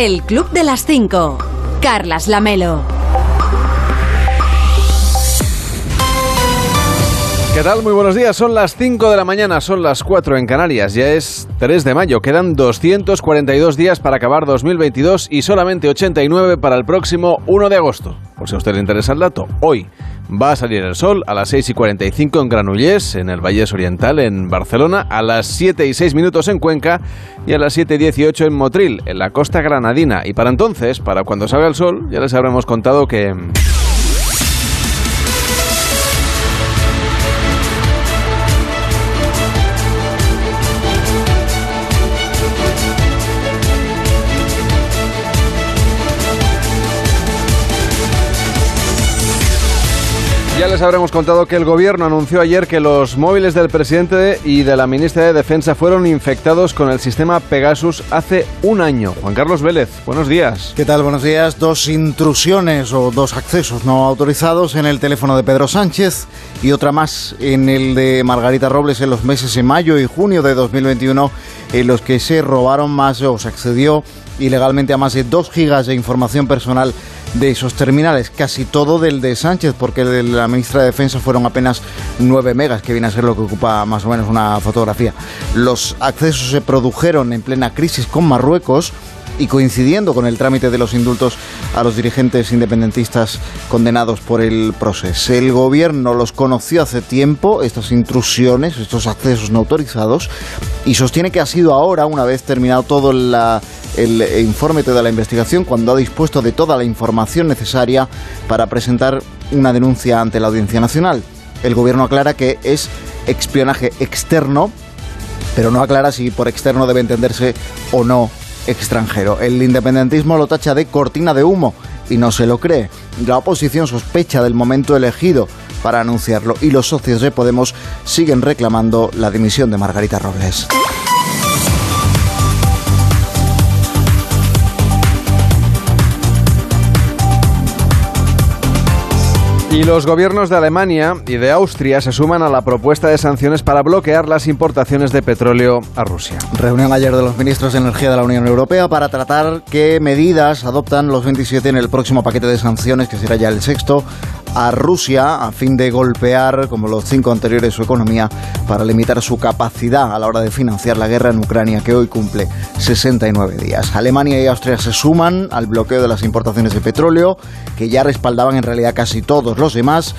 El Club de las 5. Carlas Lamelo. ¿Qué tal? Muy buenos días. Son las 5 de la mañana, son las 4 en Canarias. Ya es 3 de mayo. Quedan 242 días para acabar 2022 y solamente 89 para el próximo 1 de agosto. Por si a usted le interesa el dato, hoy va a salir el sol a las 6 y 45 en Granollers, en el Vallés Oriental, en Barcelona, a las 7 y 6 minutos en Cuenca y a las 7 y 18 en Motril, en la costa granadina. Y para entonces, para cuando salga el sol, ya les habremos contado que... Ya les habremos contado que el gobierno anunció ayer que los móviles del presidente y de la ministra de Defensa fueron infectados con el sistema Pegasus hace un año. Juan Carlos Vélez, buenos días. ¿Qué tal? Buenos días. Dos intrusiones o dos accesos no autorizados en el teléfono de Pedro Sánchez y otra más en el de Margarita Robles en los meses de mayo y junio de 2021 en los que se robaron más o se accedió ilegalmente a más de 2 gigas de información personal de esos terminales, casi todo del de Sánchez, porque el de la ministra de Defensa fueron apenas 9 megas, que viene a ser lo que ocupa más o menos una fotografía. Los accesos se produjeron en plena crisis con Marruecos y coincidiendo con el trámite de los indultos a los dirigentes independentistas condenados por el proceso. El gobierno los conoció hace tiempo, estas intrusiones, estos accesos no autorizados, y sostiene que ha sido ahora, una vez terminado todo el informe de la investigación, cuando ha dispuesto de toda la información necesaria para presentar una denuncia ante la Audiencia Nacional. El gobierno aclara que es espionaje externo, pero no aclara si por externo debe entenderse o no extranjero. El independentismo lo tacha de cortina de humo y no se lo cree. La oposición sospecha del momento elegido para anunciarlo y los socios de Podemos siguen reclamando la dimisión de Margarita Robles. Y los gobiernos de Alemania y de Austria se suman a la propuesta de sanciones para bloquear las importaciones de petróleo a Rusia. Reunión ayer de los ministros de Energía de la Unión Europea para tratar qué medidas adoptan los 27 en el próximo paquete de sanciones, que será ya el sexto, a Rusia a fin de golpear, como los cinco anteriores, su economía para limitar su capacidad a la hora de financiar la guerra en Ucrania, que hoy cumple 69 días. Alemania y Austria se suman al bloqueo de las importaciones de petróleo, que ya respaldaban en realidad casi todos los demás,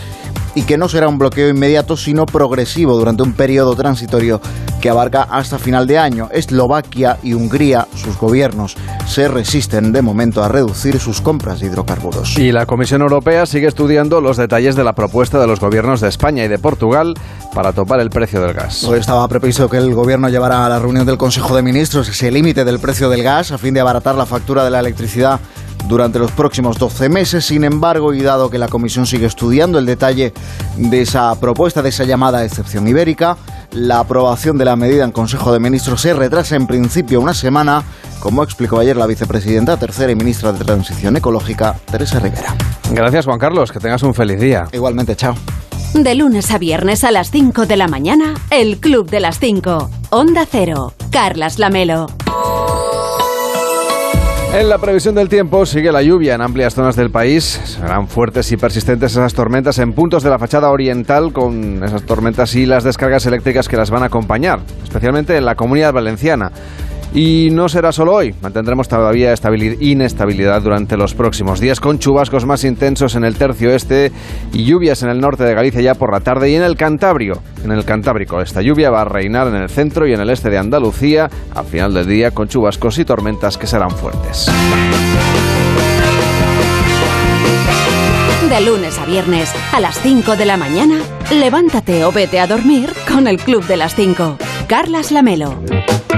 y que no será un bloqueo inmediato, sino progresivo durante un periodo transitorio que abarca hasta final de año. Eslovaquia y Hungría, sus gobiernos, se resisten de momento a reducir sus compras de hidrocarburos. Y la Comisión Europea sigue estudiando los detalles de la propuesta de los gobiernos de España y de Portugal para topar el precio del gas. Hoy estaba previsto que el gobierno llevara a la reunión del Consejo de Ministros ese límite del precio del gas a fin de abaratar la factura de la electricidad durante los próximos 12 meses. Sin embargo, y dado que la Comisión sigue estudiando el detalle de esa propuesta, de esa llamada excepción ibérica, la aprobación de la medida en Consejo de Ministros se retrasa en principio una semana, como explicó ayer la vicepresidenta tercera y ministra de Transición Ecológica, Teresa Rivera. Gracias, Juan Carlos. Que tengas un feliz día. Igualmente, chao. De lunes a viernes a las 5 de la mañana, El Club de las 5. Onda Cero. Carlas Lamelo. En la previsión del tiempo sigue la lluvia en amplias zonas del país. Serán fuertes y persistentes esas tormentas en puntos de la fachada oriental con esas tormentas y las descargas eléctricas que las van a acompañar, especialmente en la comunidad valenciana. Y no será solo hoy, mantendremos todavía inestabilidad durante los próximos días con chubascos más intensos en el tercio este y lluvias en el norte de Galicia ya por la tarde y en el Cantabrio, en el Cantábrico. Esta lluvia va a reinar en el centro y en el este de Andalucía al final del día con chubascos y tormentas que serán fuertes. De lunes a viernes a las 5 de la mañana, levántate o vete a dormir con el Club de las 5. Carlas Lamelo.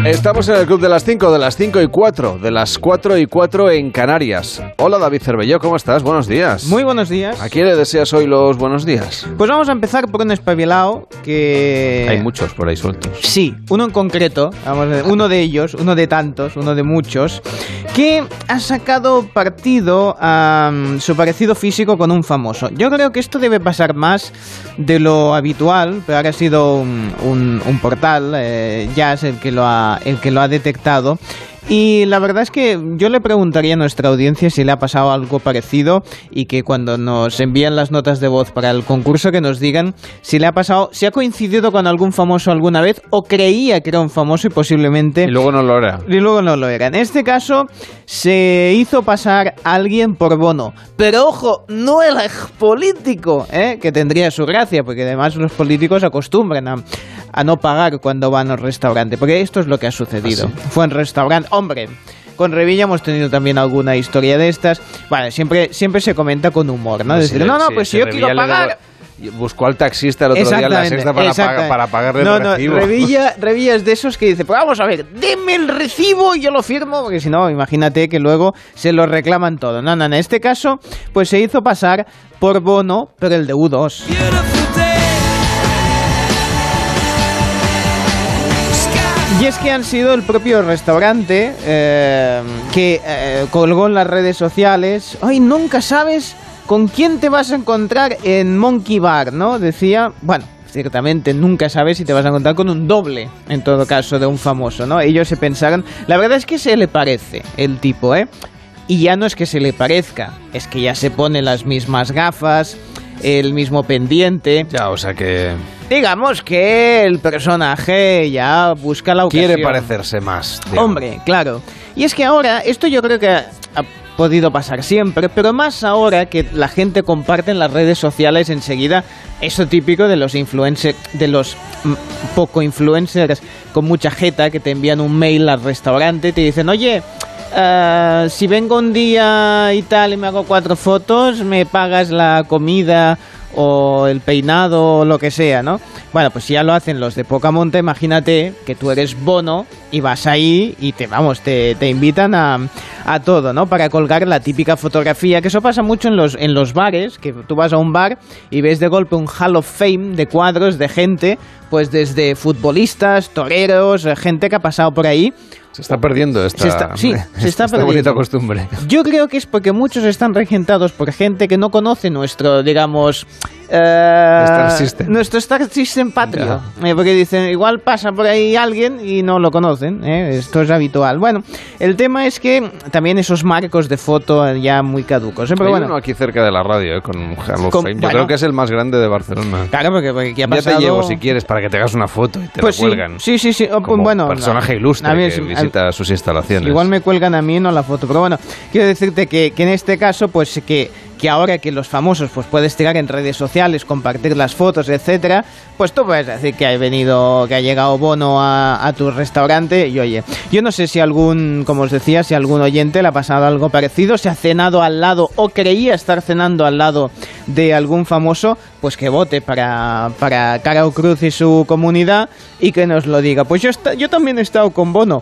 Estamos en el Club de las 5, de las 5 y 4, de las 4 y 4 en Canarias. Hola David Cervelló, ¿cómo estás? Buenos días. Muy buenos días. ¿A quién le deseas hoy los buenos días? Pues vamos a empezar por un espabilado que... Hay muchos por ahí sueltos. Sí, uno en concreto, vamos a ver, uno de ellos, uno de tantos, uno de muchos, que ha sacado partido a su parecido físico con un famoso. Yo creo que esto debe pasar más de lo habitual, pero ahora ha sido un, un, un portal, eh, Jazz, el que lo ha el que lo ha detectado Y la verdad es que yo le preguntaría a nuestra audiencia si le ha pasado algo parecido y que cuando nos envían las notas de voz para el concurso que nos digan si le ha pasado, si ha coincidido con algún famoso alguna vez o creía que era un famoso y posiblemente... Y luego no lo era. Y luego no lo era. En este caso se hizo pasar a alguien por bono. Pero ojo, no el político, ¿eh? que tendría su gracia, porque además los políticos acostumbran a, a no pagar cuando van al restaurante. Porque esto es lo que ha sucedido. ¿Ah, Fue en restaurante. Hombre, con Revilla hemos tenido también alguna historia de estas. Vale, siempre, siempre se comenta con humor, ¿no? Pues Decir, sí, no, no, sí, pues si yo Revilla quiero pagar. Buscó al taxista el otro día en la sexta para, pagar- para pagarle no, el no, recibo. Revilla, Revilla es de esos que dice, pues vamos a ver, deme el recibo y yo lo firmo, porque si no, imagínate que luego se lo reclaman todo. No, no, en este caso, pues se hizo pasar por bono, pero el de U2. Y es que han sido el propio restaurante eh, que eh, colgó en las redes sociales. Ay, nunca sabes con quién te vas a encontrar en Monkey Bar, ¿no? Decía, bueno, ciertamente nunca sabes si te vas a encontrar con un doble, en todo caso, de un famoso, ¿no? Ellos se pensaron, la verdad es que se le parece el tipo, ¿eh? Y ya no es que se le parezca, es que ya se pone las mismas gafas, el mismo pendiente. Ya, o sea que Digamos que el personaje ya busca la ocasión. quiere parecerse más. digamos. Hombre, claro. Y es que ahora, esto yo creo que ha podido pasar siempre, pero más ahora que la gente comparte en las redes sociales enseguida eso típico de los influencers, de los poco influencers con mucha jeta que te envían un mail al restaurante y te dicen, oye, eh, si vengo un día y tal y me hago cuatro fotos, me pagas la comida o el peinado o lo que sea, ¿no? Bueno, pues si ya lo hacen los de poca monta, imagínate que tú eres bono y vas ahí y te, vamos, te, te invitan a, a todo, ¿no? Para colgar la típica fotografía, que eso pasa mucho en los, en los bares, que tú vas a un bar y ves de golpe un Hall of Fame de cuadros de gente, pues desde futbolistas, toreros, eh, gente que ha pasado por ahí. Se está perdiendo esta, Se está- sí, se está esta perdiendo. bonita costumbre. Yo creo que es porque muchos están regentados por gente que no conoce nuestro, digamos, eh, Star System. nuestro Star System patrio. Eh, porque dicen, igual pasa por ahí alguien y no lo conocen. eh, Esto es habitual. Bueno, el tema es que también esos marcos de foto ya muy caducos. eh, Pero Hay bueno, uno aquí cerca de la radio, eh, con un Hall of Con- Fame. Yo bueno. creo que es el más grande de Barcelona. claro, porque, porque aquí ha Ya pasado... te llevo si quieres para que te hagas una foto y te Pues la cuelgan. sí, sí, sí. Pues Como bueno, personaje ilustre A mí que es- a- visita sus instalaciones. Igual me cuelgan a mí no la foto, pero bueno, quiero decirte que, que en este caso, pues que, que ahora que los famosos pues puedes tirar en redes sociales, compartir las fotos, etcétera, pues tú puedes decir que ha venido, que ha llegado Bono a, a tu restaurante y oye, yo no sé si algún, como os decía, si algún oyente le ha pasado algo parecido, se ha cenado al lado o creía estar cenando al lado de algún famoso, pues que vote para, para Cara o Cruz y su comunidad y que nos lo diga. Pues yo, esta- yo también he estado con Bono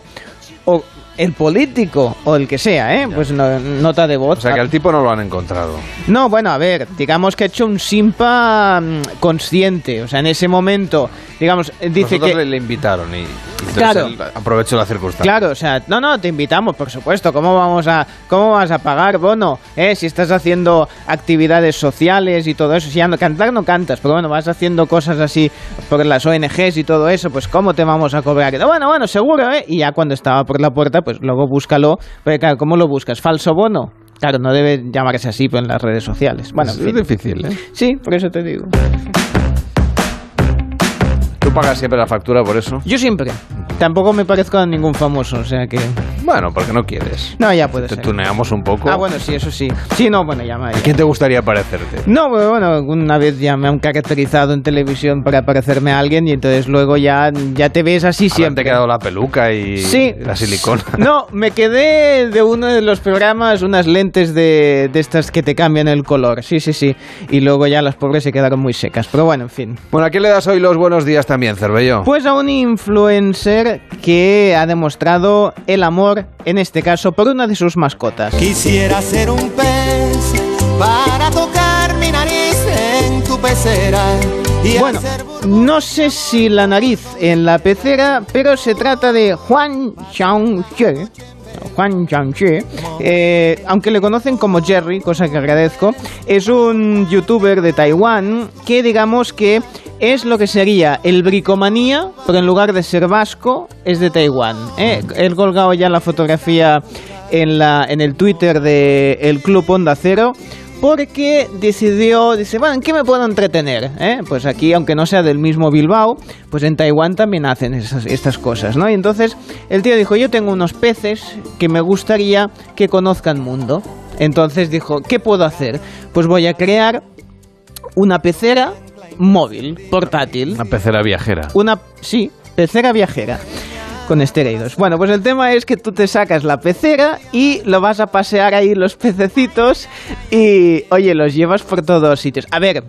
o el político o el que sea, ¿eh? Pues no- nota de voz. O sea que al tipo no lo han encontrado. No, bueno, a ver, digamos que ha hecho un simpa mm, consciente. O sea, en ese momento, digamos, eh, dice Nosotros que... le, le invitaron y, y Claro. la circunstancia. Claro, o sea, no, no, te invitamos, por supuesto. ¿Cómo vamos a, cómo vas a pagar, bono? ¿Eh? Si estás haciendo actividades sociales y todo eso, si ya no cantar no cantas, pero bueno, vas haciendo cosas así por las ONGs y todo eso, pues ¿cómo te vamos a cobrar? No, Bueno, bueno, seguro, ¿eh? Y ya cuando estaba por la puerta, pues luego búscalo. Pero claro, ¿cómo lo buscas? ¿Falso bono? Claro, no debe llamarse así pues, en las redes sociales. Bueno, es, en fin. difícil, ¿eh? Sí, por eso te digo. Tú pagas siempre la factura por eso. Yo siempre. Tampoco me parezco a ningún famoso, o sea que... Bueno, porque no quieres. No, ya puede Te ser. tuneamos un poco. Ah, bueno, sí, eso sí. Sí, no, bueno, ya me... ¿A quién te gustaría parecerte? No, pero bueno, una vez ya me han caracterizado en televisión para parecerme a alguien y entonces luego ya, ya te ves así Ahora siempre. te ha quedado la peluca y Sí. la silicona. No, me quedé de uno de los programas unas lentes de, de estas que te cambian el color. Sí, sí, sí. Y luego ya las pobres se quedaron muy secas. Pero bueno, en fin. Bueno, ¿a quién le das hoy los buenos días también, Cervello? Pues a un influencer que ha demostrado el amor, en este caso, por una de sus mascotas. Quisiera ser un pez para tocar mi nariz en tu pecera y Bueno, no sé si la nariz en la pecera, pero se trata de Juan Changche. Juan Changche, eh, aunque le conocen como Jerry, cosa que agradezco, es un youtuber de Taiwán que digamos que es lo que sería el bricomanía, pero en lugar de ser vasco, es de Taiwán. ¿eh? He colgado ya la fotografía en, la, en el Twitter del el Club Onda Cero porque decidió, dice, bueno, ¿en qué me puedo entretener? ¿Eh? Pues aquí, aunque no sea del mismo Bilbao, pues en Taiwán también hacen esas, estas cosas, ¿no? Y entonces el tío dijo, yo tengo unos peces que me gustaría que conozcan mundo. Entonces dijo, ¿qué puedo hacer? Pues voy a crear una pecera móvil, portátil. Una pecera viajera. Una, sí, pecera viajera con esteroides. Bueno, pues el tema es que tú te sacas la pecera y lo vas a pasear ahí los pececitos y, oye, los llevas por todos sitios. A ver,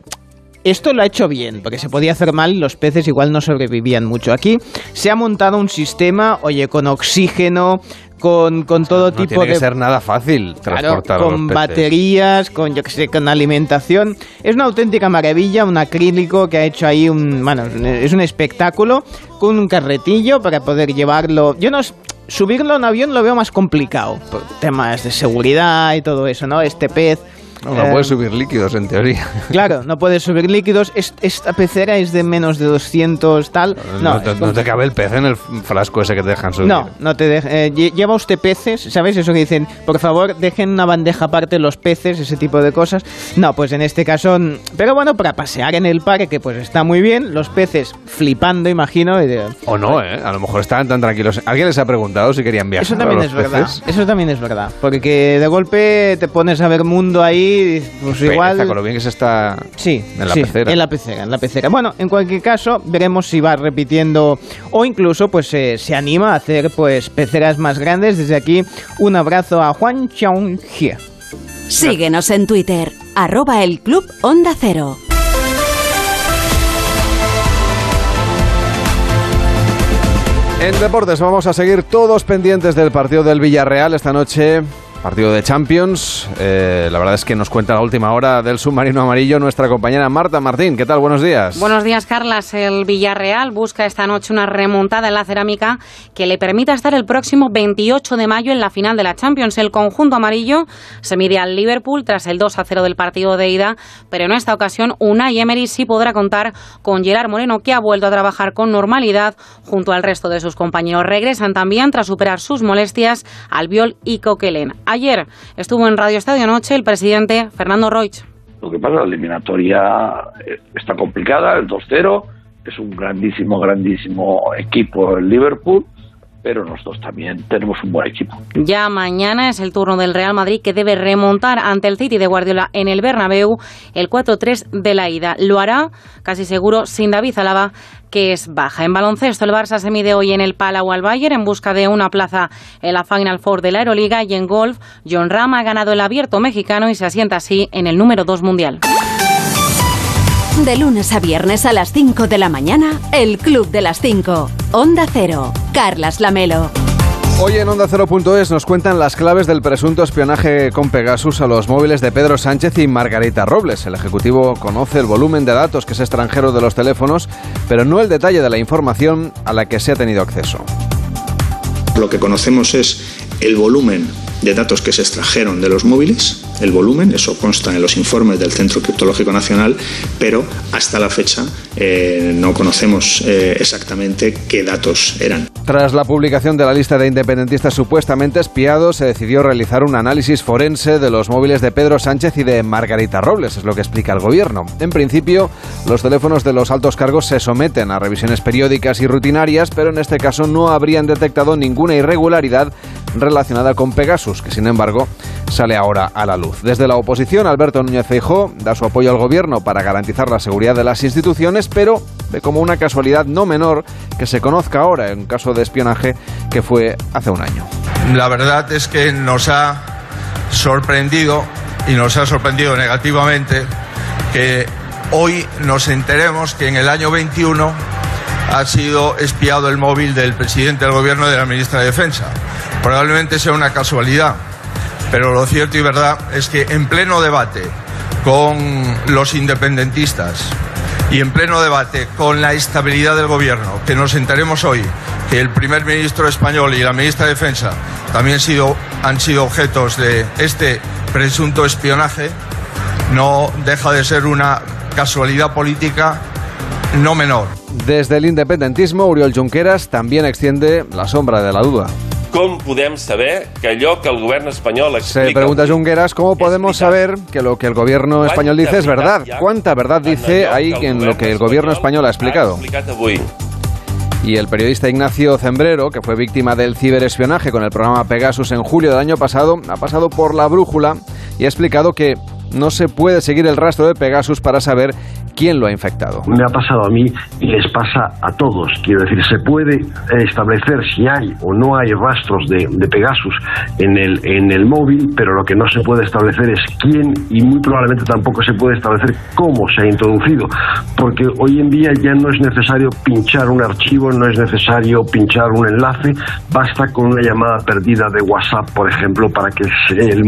esto lo ha hecho bien, porque se podía hacer mal y los peces igual no sobrevivían mucho. Aquí se ha montado un sistema, oye, con oxígeno, con, con todo no tipo tiene de... que ser nada fácil transportar Claro, a los con peces. baterías, con yo que sé, con alimentación. Es una auténtica maravilla, un acrílico que ha hecho ahí un, bueno, es un espectáculo con un carretillo para poder llevarlo. Yo no subirlo en avión lo veo más complicado por temas de seguridad y todo eso, ¿no? Este pez No, no eh, puedes subir líquidos, en teoría. Claro, no puedes subir líquidos. Es- esta pecera es de menos de 200 tal. No, No, te, no te cabe el pez en el frasco ese que te dejan subir. no, no te deja- eh, lle- lleva usted peces, ¿sabes? Eso que dicen, por favor, dejen una bandeja aparte los peces, ese tipo de cosas. No, pues en este caso, mm, pero bueno, para pasear en el parque, pues está muy bien. Los peces flipando, imagino. de- O no, ¿eh? A lo mejor estaban tan tranquilos. ¿Alguien les ha preguntado si querían viajar Eso a también los es verdad. Eso también es verdad. Porque de golpe te pones a ver mundo ahí, pues igual. con lo bien que se está Sí, en la sí, pecera. En la pecera, en la pecera. Bueno, en cualquier caso, veremos si va repitiendo o incluso pues eh, se anima a hacer pues peceras más grandes. Desde aquí, un abrazo a Juan Chong Jie. Síguenos en Twitter, arroba el Club Onda Cero. En deportes vamos a seguir todos pendientes del partido del Villarreal esta noche. Partido de Champions. Eh, la verdad es que nos cuenta la última hora del submarino amarillo nuestra compañera Marta Martín. ¿Qué tal? Buenos días. Buenos días, Carlas. El Villarreal busca esta noche una remontada en la cerámica que le permita estar el próximo 28 de mayo en la final de la Champions. El conjunto amarillo se mide al Liverpool tras el 2 a 0 del partido de ida, pero en esta ocasión Unai Emery sí podrá contar con Gerard Moreno, que ha vuelto a trabajar con normalidad junto al resto de sus compañeros. Regresan también tras superar sus molestias Albiol y Coquelin. Ayer estuvo en Radio Estadio Noche el presidente Fernando Roig. Lo que pasa, la eliminatoria eh, está complicada, el 2-0, es un grandísimo, grandísimo equipo el Liverpool, pero nosotros también tenemos un buen equipo. Ya mañana es el turno del Real Madrid que debe remontar ante el City de Guardiola en el Bernabéu el 4-3 de la ida. Lo hará casi seguro sin David Alaba que es baja. En baloncesto el Barça se mide hoy en el Palau al Bayern en busca de una plaza en la Final Four de la Euroliga y en golf John Ram ha ganado el abierto mexicano y se asienta así en el número 2 mundial. De lunes a viernes a las 5 de la mañana, el Club de las 5. Onda Cero. Carlas Lamelo. Hoy en Onda 0.es nos cuentan las claves del presunto espionaje con Pegasus a los móviles de Pedro Sánchez y Margarita Robles. El Ejecutivo conoce el volumen de datos que es extranjero de los teléfonos, pero no el detalle de la información a la que se ha tenido acceso. Lo que conocemos es el volumen de datos que se extrajeron de los móviles, el volumen, eso consta en los informes del Centro Criptológico Nacional, pero hasta la fecha eh, no conocemos eh, exactamente qué datos eran. Tras la publicación de la lista de independentistas supuestamente espiados, se decidió realizar un análisis forense de los móviles de Pedro Sánchez y de Margarita Robles, es lo que explica el gobierno. En principio, los teléfonos de los altos cargos se someten a revisiones periódicas y rutinarias, pero en este caso no habrían detectado ninguna irregularidad relacionada con Pegasus, que sin embargo sale ahora a la luz. Desde la oposición, Alberto Núñez Feijóo da su apoyo al gobierno para garantizar la seguridad de las instituciones, pero ve como una casualidad no menor que se conozca ahora en caso de espionaje que fue hace un año. La verdad es que nos ha sorprendido y nos ha sorprendido negativamente que hoy nos enteremos que en el año 21 ha sido espiado el móvil del presidente del gobierno y de la ministra de Defensa. Probablemente sea una casualidad, pero lo cierto y verdad es que en pleno debate con los independentistas y en pleno debate con la estabilidad del gobierno, que nos enteremos hoy que el primer ministro español y la ministra de Defensa también han sido objetos de este presunto espionaje, no deja de ser una casualidad política no menor. Desde el independentismo, Uriol Junqueras también extiende la sombra de la duda. Com podem saber que allò que el govern espanyol explica... Se pregunta Junqueras cómo podemos saber que lo que el gobierno español dice es verdad. ¿Cuánta verdad dice ahí en lo que el gobierno español ha explicado? Y el periodista Ignacio Zembrero, que fue víctima del ciberespionaje con el programa Pegasus en julio del año pasado, ha pasado por la brújula y ha explicado que no se puede seguir el rastro de Pegasus para saber quién lo ha infectado. Me ha pasado a mí y les pasa a todos. Quiero decir, se puede establecer si hay o no hay rastros de, Pegasus en el, en el móvil, pero lo que no se puede establecer es quién y muy probablemente tampoco se puede establecer cómo se ha introducido. Porque hoy en día ya no es necesario pinchar un archivo, no es necesario pinchar un enlace, basta con una llamada perdida de WhatsApp, por ejemplo, para que el,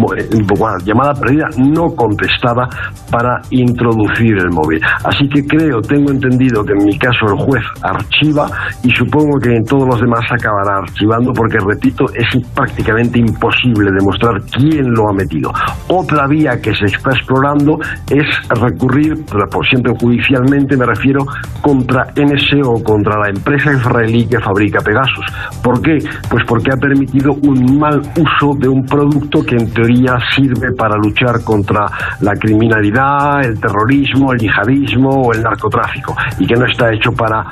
llamada perdida no contestada para introducir el móvil. Así que creo, tengo entendido que en mi caso el juez archiva y supongo que en todos los demás acabará archivando porque, repito, es prácticamente imposible demostrar quién lo ha metido. Otra vía que se está explorando es recurrir, por siempre judicialmente me refiero, contra NSO, contra la empresa israelí que fabrica Pegasus. ¿Por qué? Pues porque ha permitido un mal uso de un producto que en teoría sirve para luchar contra la criminalidad, el terrorismo, el yihadismo o el narcotráfico y que no está hecho para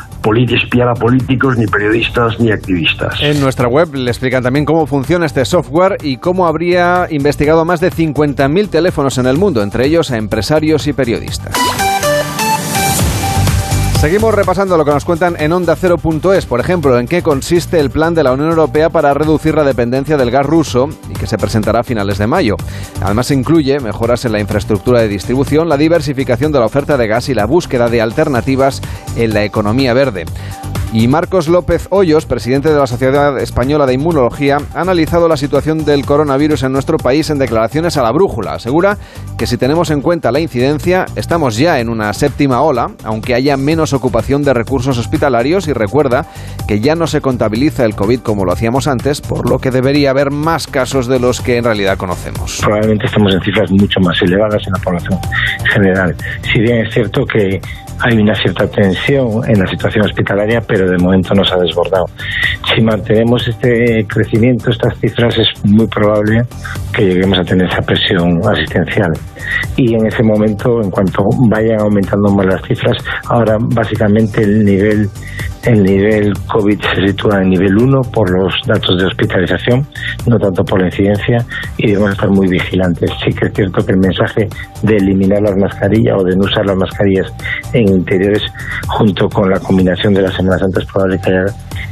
espiar a políticos, ni periodistas, ni activistas. En nuestra web le explican también cómo funciona este software y cómo habría investigado más de 50.000 teléfonos en el mundo, entre ellos a empresarios y periodistas. Seguimos repasando lo que nos cuentan en onda por ejemplo, en qué consiste el plan de la Unión Europea para reducir la dependencia del gas ruso y que se presentará a finales de mayo. Además incluye mejoras en la infraestructura de distribución, la diversificación de la oferta de gas y la búsqueda de alternativas en la economía verde. Y Marcos López Hoyos, presidente de la Sociedad Española de Inmunología, ha analizado la situación del coronavirus en nuestro país en declaraciones a la brújula. Asegura que si tenemos en cuenta la incidencia, estamos ya en una séptima ola, aunque haya menos ocupación de recursos hospitalarios y recuerda que ya no se contabiliza el COVID como lo hacíamos antes, por lo que debería haber más casos de los que en realidad conocemos. Probablemente estamos en cifras mucho más elevadas en la población general. Si bien es cierto que hay una cierta tensión en la situación hospitalaria, pero de momento no ha desbordado. Si mantenemos este crecimiento, estas cifras, es muy probable que lleguemos a tener esa presión asistencial. Y en ese momento, en cuanto vayan aumentando más las cifras, ahora básicamente el nivel el nivel COVID se sitúa en nivel 1 por los datos de hospitalización, no tanto por la incidencia, y debemos estar muy vigilantes. Sí que es cierto que el mensaje de eliminar las mascarillas o de no usar las mascarillas en interiores, junto con la combinación de las Semanas Santas, probable que haya,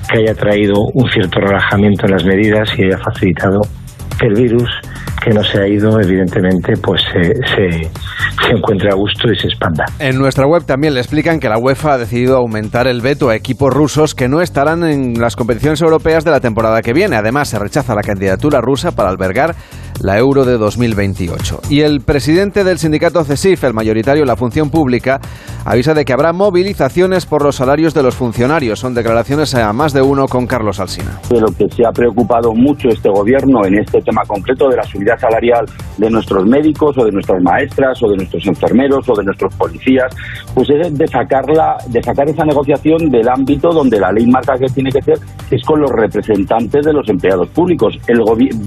que haya traído un cierto relajamiento en las medidas y haya facilitado el virus que no se ha ido, evidentemente, pues se, se, encuentre a gusto y se expanda. En nuestra web también le explican que la UEFA ha decidido aumentar el veto a equipos rusos que no estarán en las competiciones europeas de la temporada que viene. Además, se rechaza la candidatura rusa para albergar la Euro de 2028. Y el presidente del sindicato CESIF, el mayoritario en la función pública, avisa de que habrá movilizaciones por los salarios de los funcionarios. Son declaraciones a más de uno con Carlos Alsina. De lo que se ha preocupado mucho este gobierno en este tema concreto de la subida salarial de nuestros médicos o de nuestras maestras o de nuestros enfermeros o de nuestros policías, pues es de sacarla, de sacar esa negociación del ámbito donde la ley marca que tiene que ser, que es con los representantes de los empleados públicos.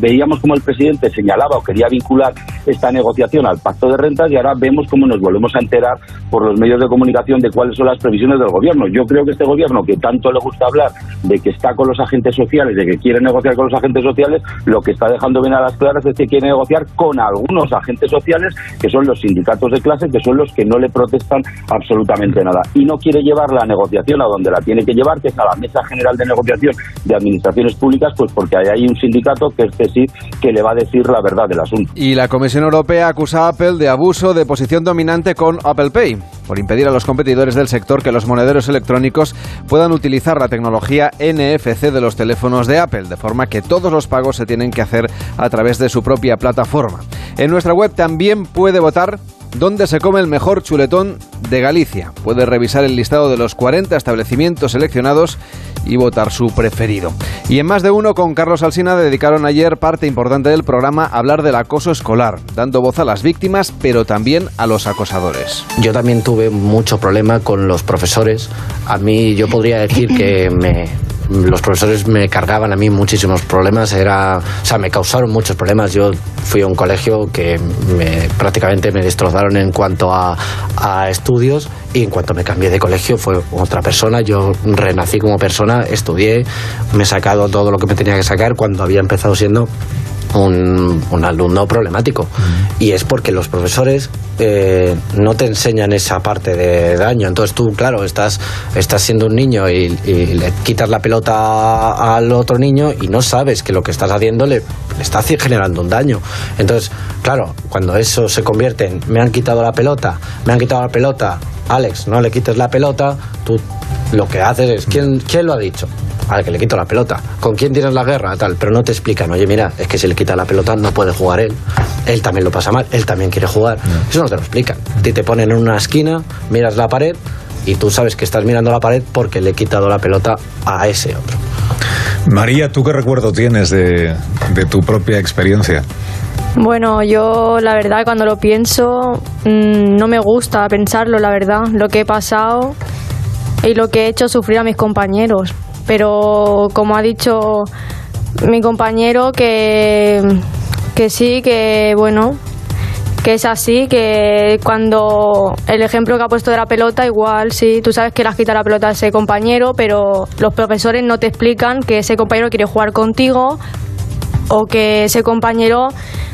Veíamos como el presidente se señalaba o quería vincular esta negociación al pacto de rentas y ahora vemos cómo nos volvemos a enterar por los medios de comunicación de cuáles son las previsiones del gobierno. Yo creo que este gobierno, que tanto le gusta hablar de que está con los agentes sociales, de que quiere negociar con los agentes sociales, lo que está dejando bien a las claras es que quiere negociar con algunos agentes sociales, que son los sindicatos de clase, que son los que no le protestan absolutamente nada. Y no quiere llevar la negociación a donde la tiene que llevar, que es a la Mesa General de Negociación de Administraciones Públicas, pues porque hay ahí un sindicato que es CESIF que le va a decir la verdad del asunto. Y la Comisión Europea acusa a Apple de abuso de posición dominante con Apple Pay, por impedir a los competidores del sector que los monederos electrónicos puedan utilizar la tecnología NFC de los teléfonos de Apple, de forma que todos los pagos se tienen que hacer a través de su propia plataforma. En nuestra web también puede votar dónde se come el mejor chuletón de Galicia. Puede revisar el listado de los 40 establecimientos seleccionados y votar su preferido. Y en más de uno, con Carlos Alsina, dedicaron ayer parte importante del programa a hablar del acoso escolar, dando voz a las víctimas, pero también a los acosadores. Yo también tuve mucho problema con los profesores. A mí yo podría decir que me, los profesores me cargaban a mí muchísimos problemas, era, o sea, me causaron muchos problemas. Yo fui a un colegio que me, prácticamente me destrozaron en cuanto a, a estudios y en cuanto me cambié de colegio fue otra persona. Yo renací como persona, estudié, me he sacado todo lo que me tenía que sacar cuando había empezado siendo un, un alumno problemático. Y es porque los profesores eh, no te enseñan esa parte de daño. Entonces tú, claro, estás, estás siendo un niño y, y le quitas la pelota al otro niño y no sabes que lo que estás haciendo le, le está generando un daño. Entonces, claro, cuando eso se convierte en me han quitado la pelota, me han quitado la pelota, Alex, no le quites la pelota, tú lo que haces es, ¿quién, quién lo ha dicho? Al que le quito la pelota. ¿Con quién tienes la guerra? Tal. Pero no te explican, oye, mira, es que si le quita la pelota no puede jugar él. Él también lo pasa mal, él también quiere jugar. Eso no te lo explican. A ti te ponen en una esquina, miras la pared y tú sabes que estás mirando la pared porque le he quitado la pelota a ese otro. María, ¿tú qué recuerdo tienes de, de tu propia experiencia? Bueno, yo la verdad cuando lo pienso mm, no me gusta pensarlo, la verdad, lo que he pasado y lo que he hecho sufrir a mis compañeros. Pero como ha dicho mi compañero que, que sí, que bueno, que es así, que cuando el ejemplo que ha puesto de la pelota, igual sí, tú sabes que le has quitado la pelota a ese compañero, pero los profesores no te explican que ese compañero quiere jugar contigo o que ese compañero,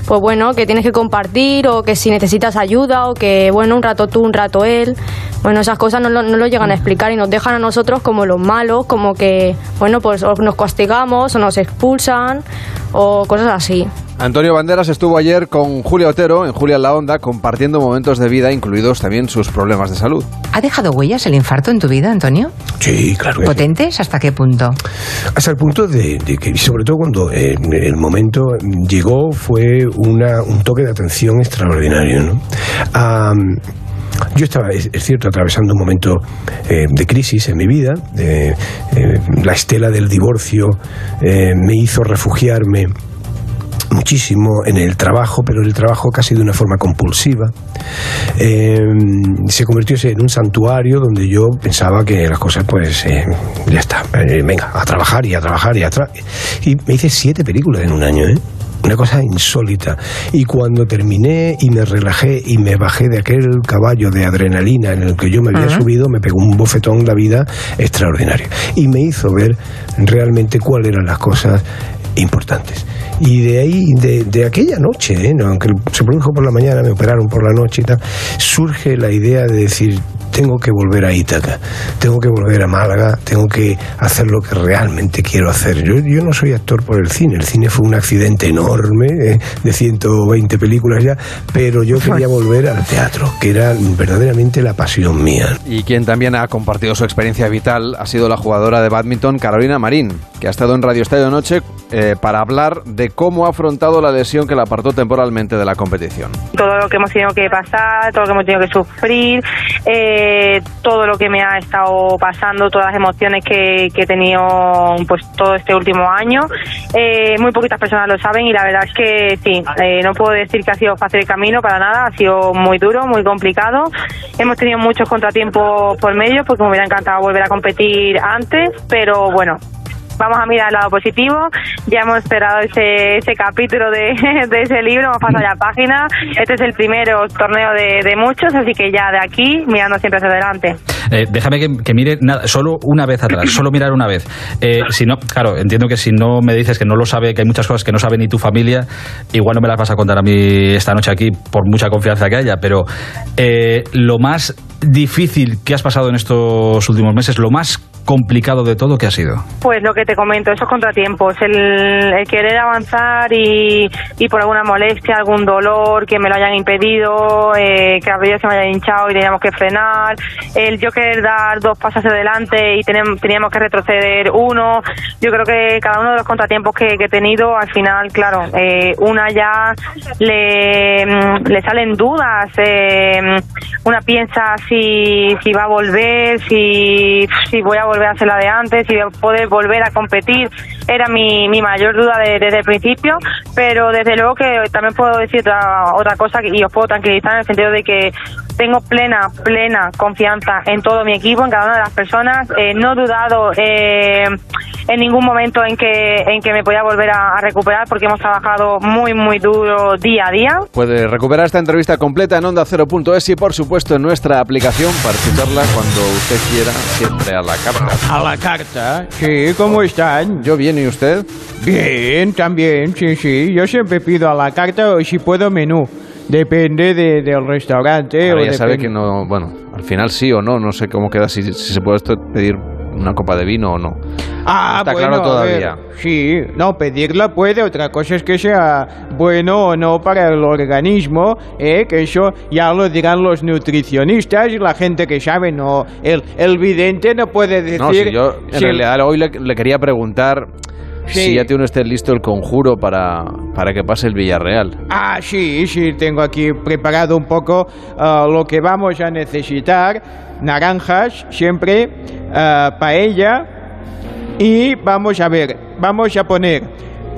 pues bueno, que tienes que compartir o que si necesitas ayuda o que, bueno, un rato tú, un rato él. Bueno, esas cosas no lo, no lo llegan a explicar y nos dejan a nosotros como los malos, como que, bueno, pues nos castigamos o nos expulsan o cosas así. Antonio Banderas estuvo ayer con Julia Otero en Julia en la Onda compartiendo momentos de vida, incluidos también sus problemas de salud. ¿Ha dejado huellas el infarto en tu vida, Antonio? Sí, claro. sí. ¿Potentes? ¿Hasta qué punto? Hasta el punto de, de que, sobre todo cuando eh, el momento llegó, fue una, un toque de atención extraordinario. ¿no? Yo estaba, es, cierto, atravesando un momento eh, de crisis en mi vida. eh, la estela del divorcio eh, me hizo refugiarme muchísimo en el trabajo, pero el trabajo casi de una forma compulsiva. Eh, se convirtió en un santuario donde yo pensaba que las cosas, pues, eh, ya está, eh, venga, a trabajar y a trabajar y a trabajar. Y me hice siete películas en un año, ¿eh? Una cosa insólita. Y cuando terminé y me relajé y me bajé de aquel caballo de adrenalina en el que yo me había subido, me pegó un bofetón la vida extraordinario. Y me hizo ver realmente cuáles eran las cosas importantes. Y de ahí, de, de aquella noche, ¿eh? No, aunque se produjo por la mañana, me operaron por la noche y tal, surge la idea de decir, tengo que volver a Ítaca, tengo que volver a Málaga, tengo que hacer lo que realmente quiero hacer. Yo, yo no soy actor por el cine, el cine fue un accidente enorme, eh, de 120 películas ya, pero yo quería volver al teatro, que era verdaderamente la pasión mía. Y quien también ha compartido su experiencia vital ha sido la jugadora de badminton Carolina Marín, que ha estado en Radio Estadio Noche eh, para hablar de cómo ha afrontado la lesión que la apartó temporalmente de la competición. todo lo que hemos tenido que pasar, todo lo que hemos tenido que sufrir, eh, todo lo que me ha estado pasando, todas las emociones que, que he tenido pues todo este último año. Eh, muy poquitas personas lo saben y la verdad es que sí, eh, no puedo decir que ha sido fácil el camino para nada, ha sido muy duro, muy complicado. Hemos tenido muchos contratiempos por medio porque me hubiera encantado volver a competir antes, pero bueno, vamos a mirar el lado positivo. Ya hemos esperado ese, ese capítulo de, de ese libro, hemos pasado ya página. Este es el primero torneo de, de muchos, así que ya de aquí, mirando siempre hacia adelante. Eh, déjame que, que mire nada, solo una vez atrás, solo mirar una vez. Eh, si no, claro, entiendo que si no me dices que no lo sabe, que hay muchas cosas que no sabe ni tu familia, igual no me las vas a contar a mí esta noche aquí por mucha confianza que haya, pero eh, lo más difícil que has pasado en estos últimos meses, lo más complicado de todo, ¿qué ha sido? Pues lo que te comento, esos contratiempos, el, el querer avanzar y, y por alguna molestia, algún dolor que me lo hayan impedido, eh, que veces se me hayan hinchado y teníamos que frenar, el yo querer dar dos pasos adelante y teníamos que retroceder uno. Yo creo que cada uno de los contratiempos que, que he tenido, al final, claro, eh, una ya le, mm, le salen dudas, eh, una piensa si, si va a volver, si, si voy a volver a hacer la de antes, a poder volver a competir. Era mi, mi mayor duda de- desde el principio, pero desde luego que también puedo decir otra, otra cosa y os puedo tranquilizar en el sentido de que tengo plena, plena confianza en todo mi equipo, en cada una de las personas. Eh, no he dudado eh, en ningún momento en que, en que me podía volver a, a recuperar porque hemos trabajado muy, muy duro día a día. Puede recuperar esta entrevista completa en onda 0.es y por supuesto en nuestra aplicación para escucharla cuando usted quiera, siempre a la carta. A la carta, sí, ¿cómo están? Yo bien, ¿y usted? Bien, también, sí, sí. Yo siempre pido a la carta o si puedo menú. Depende de- del restaurante. Ahora o ya sabe que no, bueno, al final sí o no, no sé cómo queda, si, si se puede pedir una copa de vino o no. Ah, Está bueno, claro ver, todavía. sí, no, pedirla puede, otra cosa es que sea bueno o no para el organismo, eh, que eso ya lo dirán los nutricionistas y la gente que sabe, no, el, el vidente no puede decir... No, si yo en si el- realidad hoy le, le quería preguntar Sí. si ya tiene usted listo el conjuro para, para que pase el Villarreal. Ah, sí, sí, tengo aquí preparado un poco ah, lo que vamos a necesitar. Naranjas, siempre, ah, paella y vamos a ver, vamos a poner,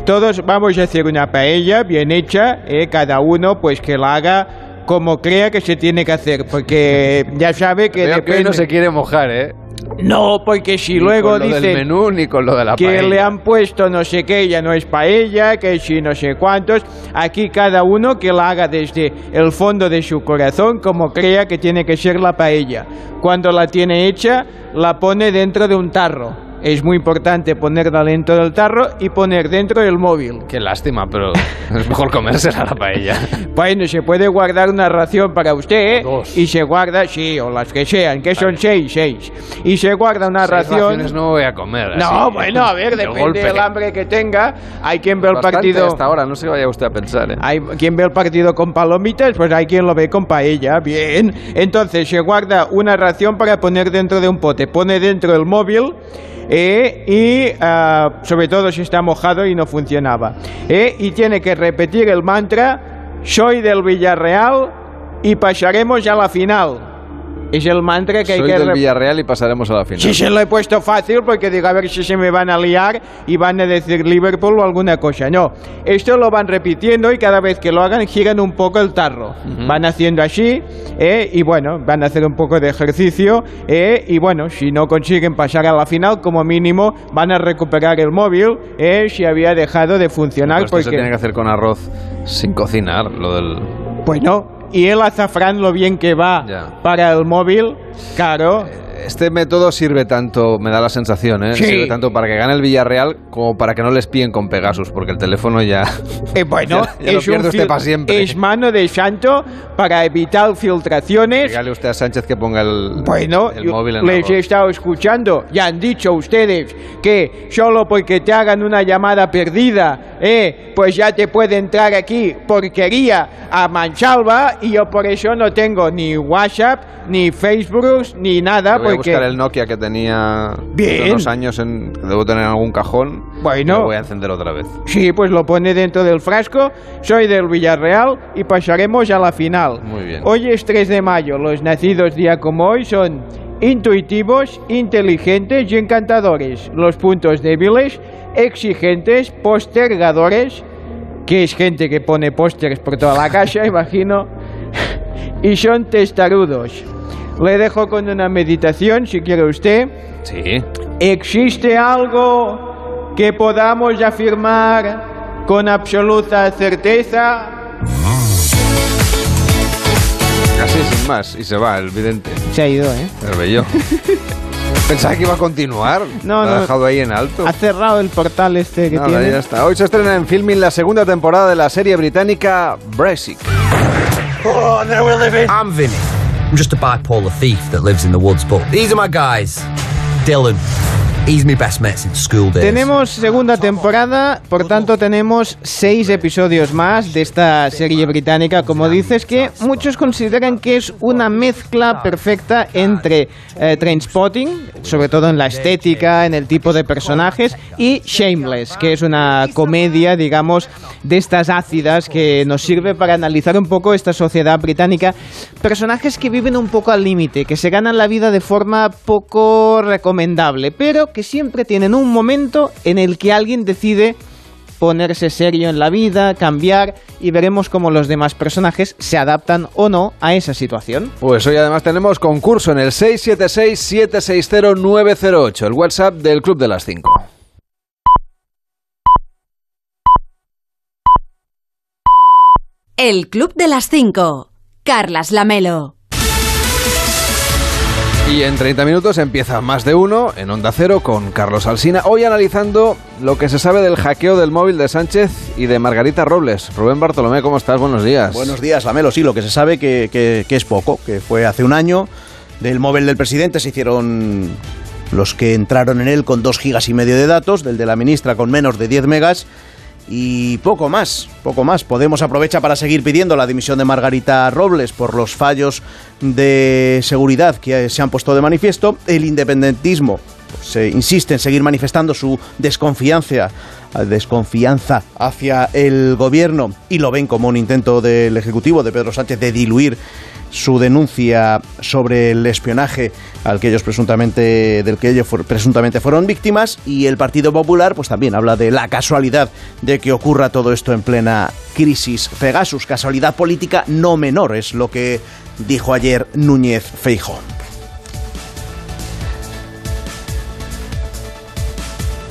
todos vamos a hacer una paella bien hecha, eh, cada uno pues que la haga como crea que se tiene que hacer, porque ya sabe que hoy depende... no se quiere mojar, ¿eh? No, porque si Ni luego con lo del dicen menú ni con lo de la que paella. le han puesto no sé qué, ya no es paella, que si no sé cuántos. Aquí cada uno que la haga desde el fondo de su corazón como crea que tiene que ser la paella. Cuando la tiene hecha, la pone dentro de un tarro. Es muy importante ponerla dentro del tarro y poner dentro el móvil. Qué lástima, pero es mejor comérsela la paella. Bueno, se puede guardar una ración para usted, ¿eh? Y se guarda, sí, o las que sean, que son seis, seis. Y se guarda una Seis ración. raciones no voy a comer. No, así, bueno, a ver, de depende golpe. del hambre que tenga. Hay quien ve el Bastante partido. hasta ahora, no se vaya usted a pensar, ¿eh? Hay quien ve el partido con palomitas, pues hay quien lo ve con paella. Bien. Entonces se guarda una ración para poner dentro de un pote. Pone dentro el móvil. Eh, y ah, sobre todo si está mojado y no funcionaba. eh, y tiene que repetir el mantra, soy del Villarreal y pasaremos a la final. Es el mantra que hay Soy que del re- Villarreal y pasaremos a la final. Sí, se lo he puesto fácil porque digo a ver si se me van a liar y van a decir Liverpool o alguna cosa. No, esto lo van repitiendo y cada vez que lo hagan giran un poco el tarro. Van haciendo así eh, y bueno, van a hacer un poco de ejercicio eh, y bueno, si no consiguen pasar a la final, como mínimo van a recuperar el móvil eh, si había dejado de funcionar. Pero esto se porque... tiene que hacer con arroz sin cocinar, lo del... Bueno, y el azafrán lo bien que va para el móvil, claro. Este método sirve tanto, me da la sensación, ¿eh? Sí. Sirve tanto para que gane el Villarreal como para que no les píen con Pegasus, porque el teléfono ya... Eh, bueno, ya, ya lo es, pierde usted para siempre. es mano de santo para evitar filtraciones. Dígale usted a Sánchez que ponga el, Bueno, el móvil en les he estado escuchando. Ya han dicho ustedes que solo porque te hagan una llamada perdida, eh, pues ya te puede entrar aquí porquería a mansalva y yo por eso no tengo ni WhatsApp, ni Facebook, ni nada. Voy a buscar el Nokia que tenía Bien. hace unos años, en, que debo tener en algún cajón. Bueno. y lo voy a encender otra vez. Sí, pues lo pone dentro del frasco. Soy del Villarreal y pasaremos a la final. Muy bien. Hoy es 3 de mayo. Los nacidos día como hoy son intuitivos, inteligentes y encantadores. Los puntos débiles, exigentes, postergadores, que es gente que pone pósters por toda la casa, imagino, y son testarudos. Le dejo con una meditación, si quiere usted. Sí. ¿Existe algo que podamos afirmar con absoluta certeza? Casi sin más. Y se va, el vidente. Se ha ido, ¿eh? El bello. Pensaba que iba a continuar. No, Lo ha no. dejado ahí en alto. Ha cerrado el portal este que Nada, tiene. ya está. Hoy se estrena en Filming la segunda temporada de la serie británica Brexit. Oh, now we're living. I'm Vinny. I'm just a bipolar thief that lives in the woods, but these are my guys. Dylan. Tenemos segunda temporada, por tanto tenemos seis episodios más de esta serie británica, como dices, que muchos consideran que es una mezcla perfecta entre eh, Trainspotting, sobre todo en la estética, en el tipo de personajes, y Shameless, que es una comedia, digamos, de estas ácidas que nos sirve para analizar un poco esta sociedad británica. Personajes que viven un poco al límite, que se ganan la vida de forma poco recomendable, pero que siempre tienen un momento en el que alguien decide ponerse serio en la vida, cambiar y veremos cómo los demás personajes se adaptan o no a esa situación. Pues hoy además tenemos concurso en el 676-760-908, el WhatsApp del Club de las 5. El Club de las 5. Carlas Lamelo. Y en 30 minutos empieza más de uno en Onda Cero con Carlos Alsina. Hoy analizando lo que se sabe del hackeo del móvil de Sánchez y de Margarita Robles. Rubén Bartolomé, ¿cómo estás? Buenos días. Buenos días, Lamelo. Sí, lo que se sabe que, que, es poco, que fue hace un año. Del móvil del presidente se hicieron los que entraron en él con 2 gigas y medio de datos, del de la ministra con menos de 10 megas y poco más, poco más. Podemos aprovecha para seguir pidiendo la dimisión de Margarita Robles por los fallos de seguridad que se han puesto de manifiesto. El independentismo se insiste en seguir manifestando su desconfianza, desconfianza hacia el gobierno y lo ven como un intento del Ejecutivo de Pedro Sánchez de diluir su denuncia sobre el espionaje al que ellos presuntamente del que ellos presuntamente fueron víctimas y el Partido Popular pues también habla de la casualidad de que ocurra todo esto en plena crisis Pegasus, casualidad política no menor es lo que dijo ayer Núñez Feijóo.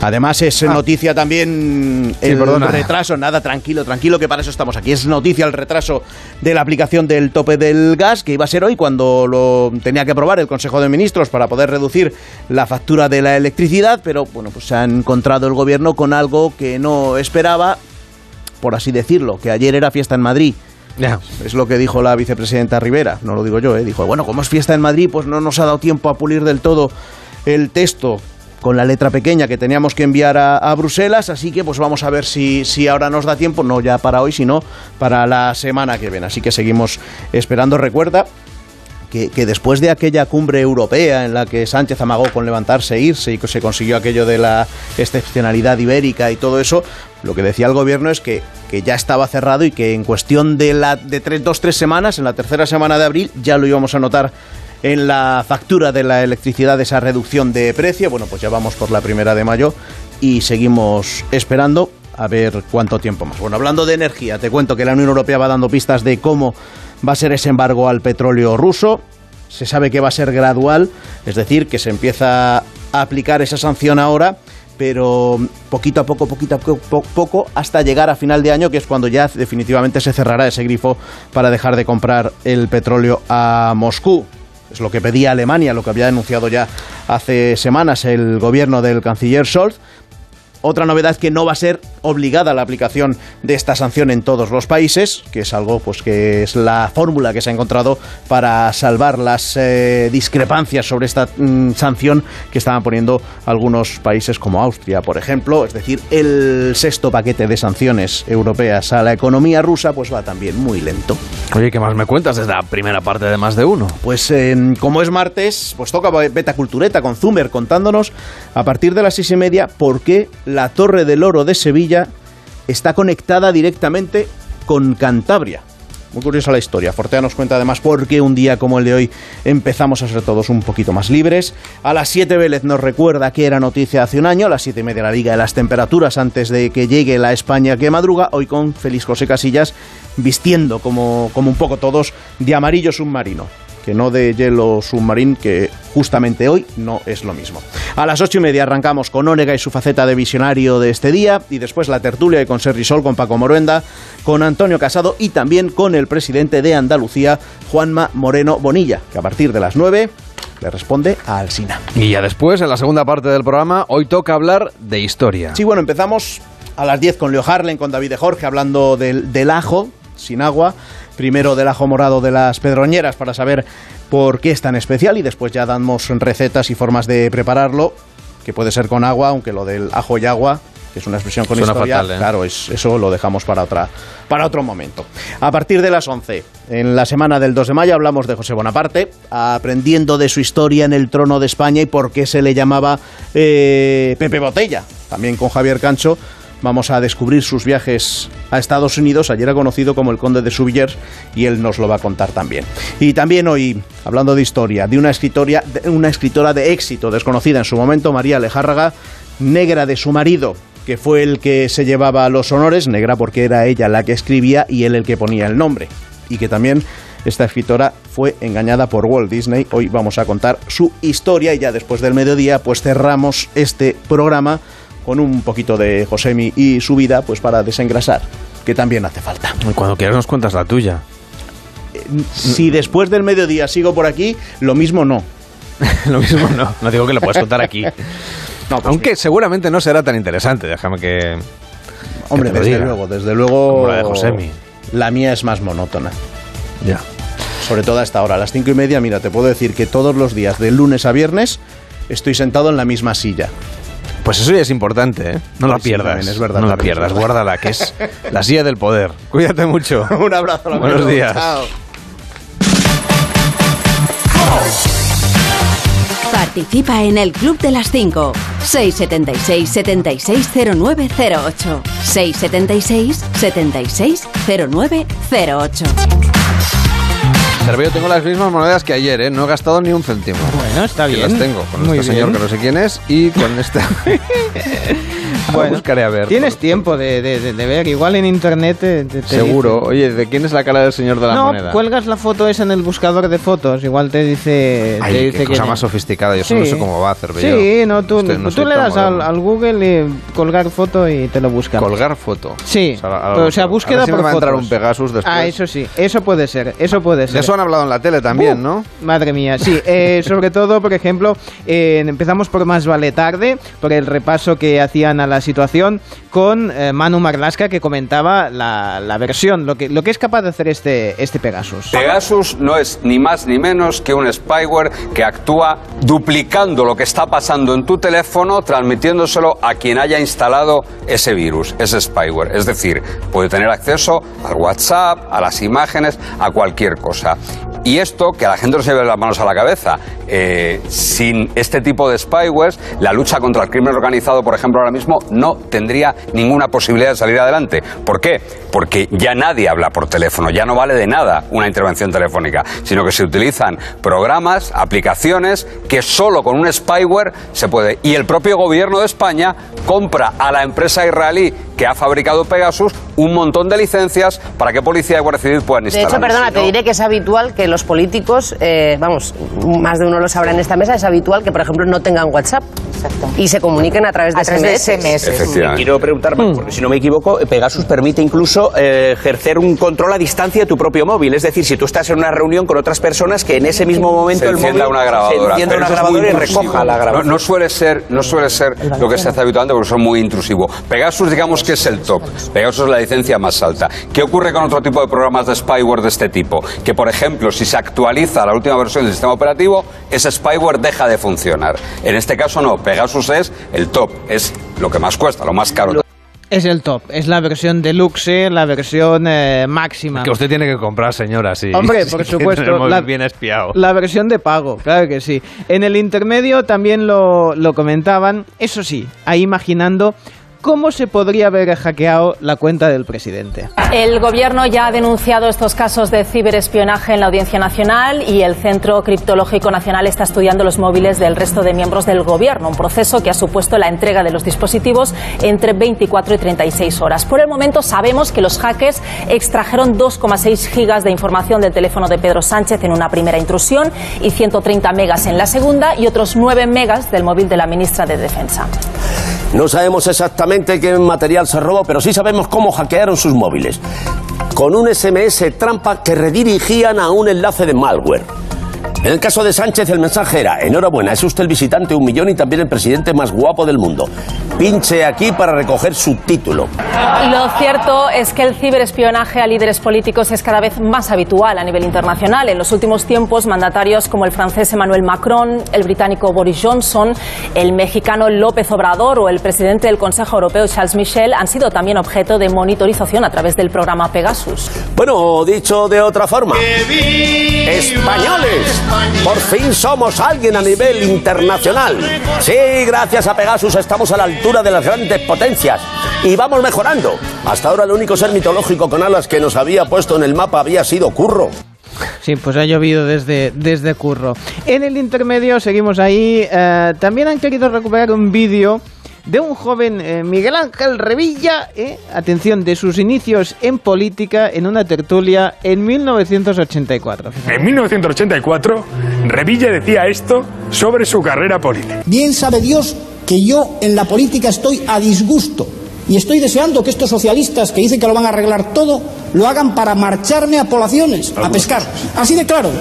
Además es ah. noticia también el sí, retraso, nada, tranquilo, tranquilo, que para eso estamos aquí. Es noticia el retraso de la aplicación del tope del gas, que iba a ser hoy cuando lo tenía que aprobar el Consejo de Ministros para poder reducir la factura de la electricidad, pero bueno, pues se ha encontrado el gobierno con algo que no esperaba, por así decirlo, que ayer era fiesta en Madrid. Yeah. Es lo que dijo la vicepresidenta Rivera, no lo digo yo, ¿eh? dijo, bueno, como es fiesta en Madrid, pues no nos ha dado tiempo a pulir del todo el texto con la letra pequeña que teníamos que enviar a, Bruselas, así que pues vamos a ver si, si ahora nos da tiempo, no ya para hoy, sino para la semana que viene. Así que seguimos esperando. Recuerda que, que, después de aquella cumbre europea en la que Sánchez amagó con levantarse e irse y que se consiguió aquello de la excepcionalidad ibérica y todo eso, lo que decía el gobierno es que, que ya estaba cerrado y que en cuestión de, la, de tres, dos, tres semanas, en la tercera semana de abril, ya lo íbamos a notar en la factura de la electricidad esa reducción de precio. Bueno, pues ya vamos por la primera de mayo y seguimos esperando a ver cuánto tiempo más. Bueno, hablando de energía, te cuento que la Unión Europea va dando pistas de cómo va a ser ese embargo al petróleo ruso. Se sabe que va a ser gradual, es decir, que se empieza a aplicar esa sanción ahora, pero poquito a poco, poquito a poco, poco, hasta llegar a final de año, que es cuando ya definitivamente se cerrará ese grifo para dejar de comprar el petróleo a Moscú. Es lo que pedía Alemania, lo que había denunciado ya hace semanas el gobierno del canciller Scholz. Otra novedad que no va a ser obligada la aplicación de esta sanción en todos los países, que es algo pues que es la fórmula que se ha encontrado para salvar las eh, discrepancias sobre esta mm, sanción que estaban poniendo algunos países como Austria, por ejemplo. Es decir, el sexto paquete de sanciones europeas a la economía rusa pues va también muy lento. Oye, ¿qué más me cuentas desde la primera parte de más de uno? Pues eh, como es martes, pues toca Beta Cultureta con Zumer contándonos a partir de las seis y media por qué la Torre del Oro de Sevilla está conectada directamente con Cantabria. Muy curiosa la historia. Fortea nos cuenta además por qué un día como el de hoy empezamos a ser todos un poquito más libres. A las 7 Vélez nos recuerda que era noticia hace un año, a las 7 y media la Liga de las temperaturas antes de que llegue la España que madruga, hoy con Félix José Casillas vistiendo como, como un poco todos de amarillo submarino que no de hielo submarino, que justamente hoy no es lo mismo. A las ocho y media arrancamos con Ónega y su faceta de visionario de este día, y después la tertulia con Serri Sol, con Paco Moruenda, con Antonio Casado y también con el presidente de Andalucía, Juanma Moreno Bonilla, que a partir de las nueve le responde a Alsina. Y ya después, en la segunda parte del programa, hoy toca hablar de historia. Sí, bueno, empezamos a las 10 con Leo Harlen, con David de Jorge, hablando del, del ajo, sin agua. Primero del ajo morado de las pedroñeras para saber por qué es tan especial y después ya damos recetas y formas de prepararlo, que puede ser con agua, aunque lo del ajo y agua que es una expresión con Suena historia, fatal, ¿eh? claro, es- eso lo dejamos para, otra, para otro momento. A partir de las 11, en la semana del 2 de mayo, hablamos de José Bonaparte, aprendiendo de su historia en el trono de España y por qué se le llamaba eh, Pepe Botella. También con Javier Cancho vamos a descubrir sus viajes a Estados Unidos. Ayer era conocido como el Conde de Suvillers y él nos lo va a contar también. Y también hoy, hablando de historia, de una, escritoria, una escritora de éxito desconocida en su momento, María Lejárraga, negra de su marido, que fue el que se llevaba los honores, negra porque era ella la que escribía y él el que ponía el nombre. Y que también esta escritora fue engañada por Walt Disney. Hoy vamos a contar su historia y ya después del mediodía pues cerramos este programa con un poquito de Josemi y su vida pues para desengrasar, que también hace falta. Cuando quieras nos cuentas la tuya. Si después del mediodía sigo por aquí, lo mismo no. Lo mismo no, no digo que lo puedas contar aquí. Aunque seguramente no será tan interesante, déjame que... Hombre, que desde diga. luego, desde luego. Como la de Josemi. La mía es más monótona. Ya. Sobre todo a esta hora, a las cinco y media, mira, te puedo decir que todos los días, de lunes a viernes, estoy sentado en la misma silla. Pues eso ya es importante, ¿eh? No la Sí, pierdas. también es verdad, no la pierdas, verdad. guárdala, que es la silla del poder. Cuídate mucho. Un abrazo. Buenos amigo. días. Chao. Participa en el Club de las 5. 676 760908. 676 760908. Cerveo, tengo las mismas monedas que ayer, ¿eh? No he gastado ni un céntimo. Bueno, está Que bien. las tengo con Muy este señor que no sé quién es y con este... Bueno, buscaré a ver. Tienes tiempo de, de- de- ver, igual en internet te, te- Seguro. dice. Oye, ¿de quién es la cara del señor de la no, moneda? cuelgas la foto esa en el buscador de fotos, igual te dice... Ay, te qué dice cosa quién más sofisticada. Yo eso no sé cómo va a hacer Sí, no, tú, Usted no tú le das al, al Google y colgar foto y te lo busca. Colgar foto. Sí, O sea, a- o sea, a ver búsqueda si me por va a entrar fotos. un Pegasus después. Ah, eso sí, eso puede ser, eso puede ser. De eso han hablado en la tele también, Uh, ¿no? Madre mía, sí. eh, sobre todo, por ejemplo, eh, empezamos por Más Vale Tarde, por el repaso que hacían a la situación con eh, Manu Marlasca, que comentaba la, versión, lo que, lo que es capaz de hacer este, este Pegasus. Pegasus no es ni más ni menos que un spyware que actúa duplicando lo que está pasando en tu teléfono, transmitiéndoselo a quien haya instalado ese virus, ese spyware. Es decir, puede tener acceso al WhatsApp, a las imágenes, a cualquier cosa. Y esto, que a la gente no se lleve las manos a la cabeza, eh, sin este tipo de spywares, la lucha contra el crimen organizado, por ejemplo, ahora mismo, no tendría ninguna posibilidad de salir adelante. ¿Por qué? Porque ya nadie habla por teléfono, ya no vale de nada una intervención telefónica, sino que se utilizan programas, aplicaciones, que solo con un spyware se puede. Y el propio gobierno de España compra a la empresa israelí que ha fabricado Pegasus un montón de licencias para que policía y Guardia Civil puedan De instalar. hecho, perdona, te diré que es habitual que los políticos, eh, vamos, más de uno lo sabrá en esta mesa, es habitual que, por ejemplo, no tengan WhatsApp y se comuniquen a través de A través de SMS. Efectivamente. Quiero preguntar, porque si no me equivoco, Pegasus permite incluso eh, ejercer un control a distancia de tu propio móvil. Es decir, si tú estás en una reunión con otras personas, que en ese mismo momento se el encienda móvil una grabadora. se encienda una grabadora y recoja la No, grabación. no suele ser, no suele ser lo que se hace habitualmente porque son muy intrusivos. Pegasus, digamos que es el top. Pegasus es la licencia más alta. ¿Qué ocurre con otro tipo de programas de spyware de este tipo? Que, por ejemplo, si se actualiza la última versión del sistema operativo, ese spyware deja de funcionar. En este caso no. Pegasus es el top. Es lo que más cuesta, lo más caro. Es el top, es la versión deluxe, la versión eh, máxima. Que usted tiene que comprar, señora, sí. Hombre, Si por supuesto, la- bien espiado. La versión de pago, claro que sí. En el intermedio también lo, lo comentaban, eso sí, ahí imaginando cómo se podría haber hackeado la cuenta del presidente. El Gobierno ya ha denunciado estos casos de ciberespionaje en la Audiencia Nacional y el Centro Criptológico Nacional está estudiando los móviles del resto de miembros del Gobierno, un proceso que ha supuesto la entrega de los dispositivos entre 24 y 36 horas. Por el momento sabemos que los hackers extrajeron 2,6 gigas de información del teléfono de Pedro Sánchez en una primera intrusión y 130 megas en la segunda y otros 9 megas del móvil de la ministra de Defensa. No sabemos exactamente qué material se robó, pero sí sabemos cómo hackearon sus móviles. Con un SMS trampa que redirigían a un enlace de malware. En el caso de Sánchez, el mensaje era: enhorabuena, es usted el visitante un millón y también el presidente más guapo del mundo. Pinche aquí para recoger su título. Lo cierto es que el ciberespionaje a líderes políticos es cada vez más habitual a nivel internacional. En los últimos tiempos, mandatarios como el francés Emmanuel Macron, el británico Boris Johnson, el mexicano López Obrador o el presidente del Consejo Europeo Charles Michel han sido también objeto de monitorización a través del programa Pegasus. Bueno, dicho de otra forma, españoles, por fin somos alguien a nivel internacional. Sí, gracias a Pegasus estamos a la altura de las grandes potencias y vamos mejorando. Hasta ahora el único ser mitológico con alas que nos había puesto en el mapa había sido Curro. Sí, pues ha llovido desde, desde Curro. En el intermedio seguimos ahí. eh, también han querido recuperar un vídeo de un joven eh, Miguel Ángel Revilla, eh, atención, de sus inicios en política en una tertulia en 1984. En 1984, Revilla decía esto sobre su carrera política. Bien sabe Dios que yo en la política estoy a disgusto y estoy deseando que estos socialistas que dicen que lo van a arreglar todo lo hagan para marcharme a poblaciones, a pescar. Así de claro.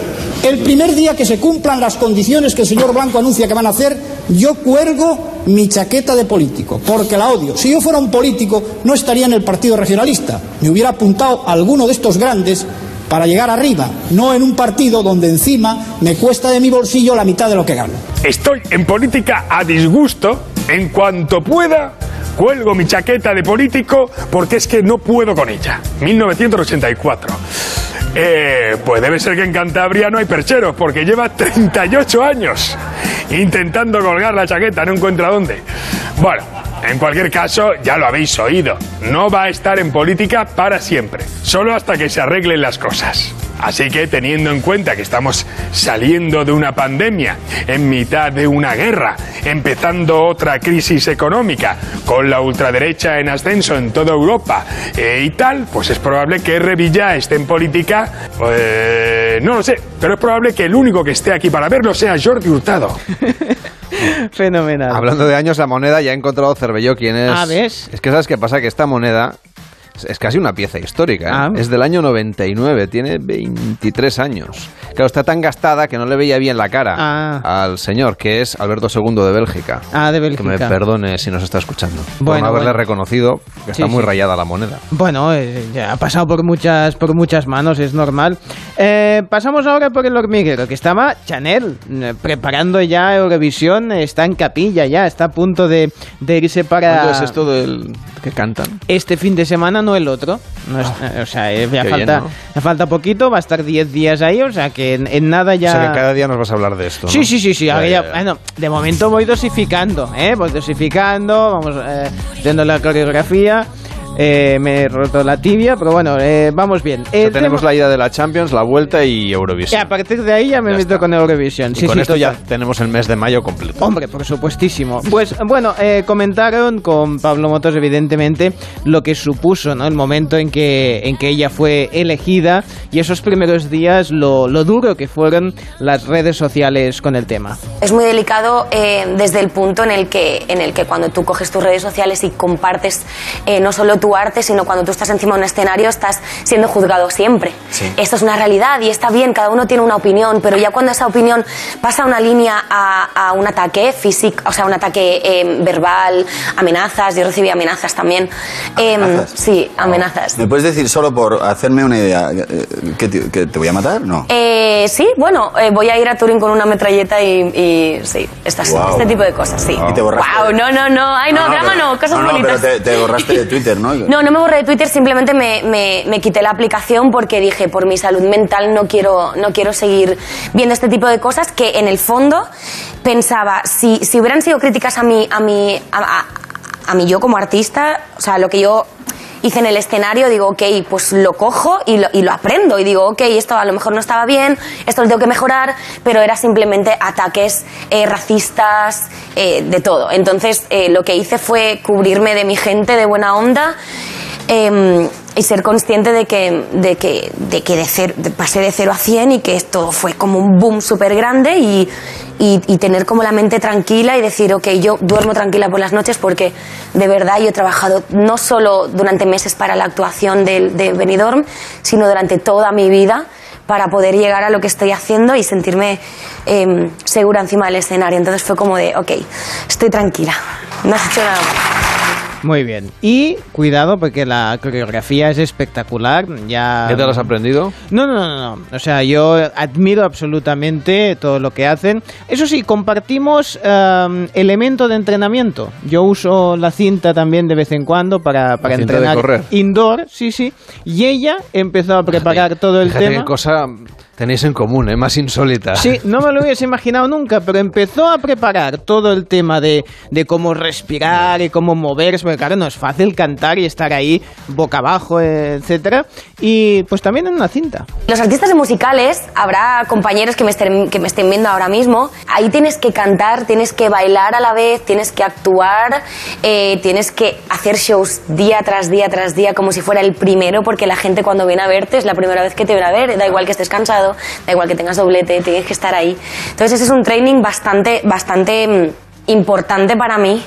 El primer día que se cumplan las condiciones que el señor Blanco anuncia que van a hacer, yo cuelgo mi chaqueta de político, porque la odio. Si yo fuera un político, no estaría en el Partido Regionalista. Me hubiera apuntado a alguno de estos grandes para llegar arriba, no en un partido donde encima me cuesta de mi bolsillo la mitad de lo que gano. Estoy en política a disgusto. En cuanto pueda, cuelgo mi chaqueta de político porque es que no puedo con ella. 1984. Eh, pues debe ser que en Cantabria no hay percheros porque lleva 38 años intentando colgar la chaqueta, no encuentra dónde. Bueno, en cualquier caso, ya lo habéis oído. No va a estar en política para siempre, solo hasta que se arreglen las cosas. Así que teniendo en cuenta que estamos saliendo de una pandemia, en mitad de una guerra, empezando otra crisis económica, con la ultraderecha en ascenso en toda Europa eh, y tal, pues es probable que Revilla esté en política, eh, no lo sé, pero es probable que el único que esté aquí para verlo sea Jordi Hurtado. Fenomenal. Hablando de años, la moneda ya ha encontrado Cervelló quién es. Ah, ¿ves? Es que sabes qué pasa, que esta moneda es- casi una pieza histórica. ¿eh? Ah. Es del año 99, tiene 23 años. Claro, está tan gastada que no le veía bien la cara Ah. al señor, que es Alberto II de Bélgica. Ah, de Que Bélgica. me perdone si nos está escuchando. por Bueno, no haberle bueno. reconocido que está Sí, muy sí. rayada la moneda. Bueno, eh, ya ha pasado por muchas, por muchas manos, es normal. Eh, pasamos ahora por el hormiguero, que estaba Chanel eh, preparando ya Eurovisión, está en capilla ya, está a punto de, de irse para... ¿Cuándo es esto del que cantan? Este fin de semana, no el otro. No es- eh, o sea, eh, ya qué falta, bien, ¿no? ya falta poquito, va a estar 10 días ahí, o sea que en, en nada ya... O sea que cada día nos vas a hablar de esto. ¿no? Sí, sí, sí, sí. Ya, ahora ya, ya- ya. bueno, de momento voy dosificando, ¿eh? Voy dosificando, vamos eh, haciendo la coreografía. Eh, me he roto la tibia, pero bueno, eh, vamos bien. O sea, El tenemos la ida de la Champions, la vuelta y Eurovisión. Y a partir de ahí ya me meto con Eurovisión. Sí, con sí, esto ya total. tenemos el mes de mayo completo. Hombre, por supuestísimo. Pues bueno, eh, comentaron con Pablo Motos, evidentemente, lo que supuso ¿no? el momento en que, en que ella fue elegida y esos primeros días, lo, lo duro que fueron las redes sociales con el tema. Es muy delicado eh, desde el punto en el, que, en el que cuando tú coges tus redes sociales y compartes eh, no solo tu arte, sino cuando tú estás encima de un escenario estás siendo juzgado siempre. Esto es una realidad y está bien, cada uno tiene una opinión, pero ya cuando esa opinión pasa una línea a, a un ataque físico, o sea, un ataque eh, verbal, amenazas, yo recibí amenazas también. Eh, sí, amenazas. ¿Me puedes decir solo por hacerme una idea eh, que te, que te voy a matar? No. Eh, sí, bueno, eh, voy a ir a Turín con una metralleta y, y sí, estas- Guau. este tipo de cosas, sí. Y te borraste. Wow, no, no, no, ay no, drama pero- no, cosas no, no, bonitas. pero te, te borraste de Twitter, ¿no? No, no me borré de Twitter, simplemente me, me- me quité la aplicación porque dije, por mi salud mental no quiero, no quiero seguir viendo este tipo de cosas que en el fondo pensaba, si, si hubieran sido críticas a mí, a mí, a, a- a mí yo como artista, o sea, lo que yo hice en el escenario, digo, ok, pues lo cojo y lo, y lo aprendo. Y digo, ok, esto a lo mejor no estaba bien, esto lo tengo que mejorar, pero era simplemente ataques eh, racistas, eh, de todo. Entonces, eh, lo que hice fue cubrirme de mi gente de buena onda. Eh, y ser consciente de que, de que, de que de cero- de- pasé de 0 a 100 y que esto fue como un boom súper grande y, y, tener como la mente tranquila y decir, ok, yo duermo tranquila por las noches porque de verdad yo he trabajado no solo durante meses para la actuación del- de, Benidorm, sino durante toda mi vida para poder llegar a lo que estoy haciendo y sentirme em, segura encima del escenario. Entonces fue como de, ok, estoy tranquila, no has hecho nada mal. Muy bien. Y cuidado porque la coreografía es espectacular. Ya... ¿Qué te lo has aprendido? No, no, no, no. O sea, yo admiro absolutamente todo lo que hacen. Eso sí, compartimos um, elemento de entrenamiento. Yo uso la cinta también de vez en cuando para, para cinta de entrenar correr. indoor, sí, sí. Y ella empezó a preparar todo el tema. qué cosa tenéis en común, ¿eh? Más insólita. Sí, no me lo hubiese imaginado nunca, pero empezó a preparar todo el tema de, de cómo respirar y cómo moverse, porque claro, no es fácil cantar y estar ahí boca abajo, etcétera. Y pues también en una cinta. Los artistas de musicales, habrá compañeros que me, estén, que me estén viendo ahora mismo, ahí tienes que cantar, tienes que bailar a la vez, tienes que actuar, eh, tienes que hacer shows día tras día tras día como si fuera el primero, porque la gente cuando viene a verte es la primera vez que te viene a ver, da igual que estés cansado, da igual que tengas doblete, tienes que estar ahí. Entonces ese es un training bastante, bastante mm, importante para mí,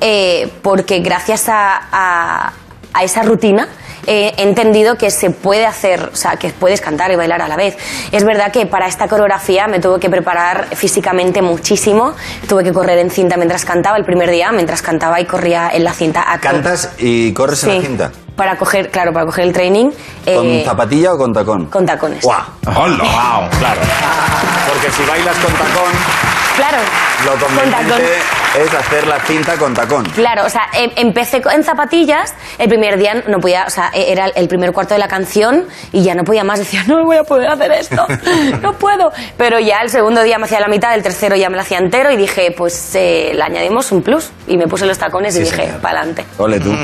eh, porque gracias a, a- a esa rutina eh, he entendido que se puede hacer, o sea, que puedes cantar y bailar a la vez. Es verdad que para esta coreografía me tuve que preparar físicamente muchísimo, tuve que correr en cinta mientras cantaba el primer día, mientras cantaba y corría en la cinta. a ¿Cantas y corres en Sí. la cinta? Para coger, claro, para coger el training. ¿Con eh, zapatilla o con tacón? con tacones. ¡Guau! ¡Hola! ¡Wow! Claro. Porque si bailas con tacón, Claro. Lo Con conveniente es hacer la cinta con tacón. Claro, o sea, em- empecé co- en zapatillas, el primer día no podía, o sea, e- era el primer cuarto de la canción y ya no podía más, decía, no voy a poder hacer esto, no puedo. Pero ya el segundo día me hacía la mitad, el tercero ya me lo hacía entero y dije, pues eh, le añadimos un plus y me puse los tacones y Sí, dije, señor. para adelante. Ole tú.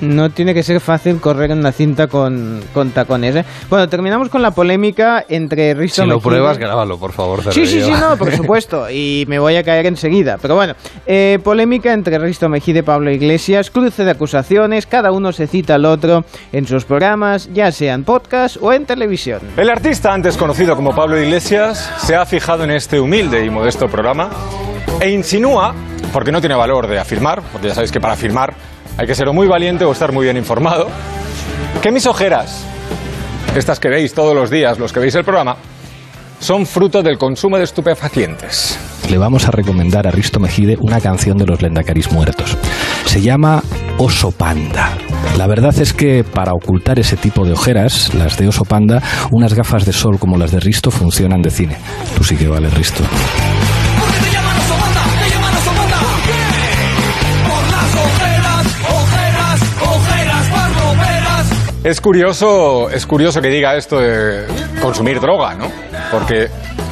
No tiene que ser fácil correr en una cinta con, con tacones. ¿eh? Bueno, terminamos con la polémica entre Risto Si lo Mejide- pruebas, grábalo, por favor. Sí, sí, sí, no, por supuesto. Y me voy a caer enseguida. Pero bueno, eh, polémica entre Risto Mejide y Pablo Iglesias, cruce de acusaciones, cada uno se cita al otro en sus programas, ya sea en podcast o en televisión. El artista antes conocido como Pablo Iglesias se ha fijado en este humilde y modesto programa e insinúa, porque no tiene valor de afirmar, porque ya sabéis que para afirmar hay que ser muy valiente o estar muy bien informado, que mis ojeras, estas que veis todos los días, los que veis el programa, son fruto del consumo de estupefacientes. Le vamos a recomendar a Risto Mejide una canción de los Lendacaris muertos. Se llama Oso Panda. La verdad es que para ocultar ese tipo de ojeras, las de Oso Panda, unas gafas de sol como las de Risto funcionan de cine. Tú sí que vale, Risto. Es curioso, es curioso que diga esto de consumir droga, ¿no? Porque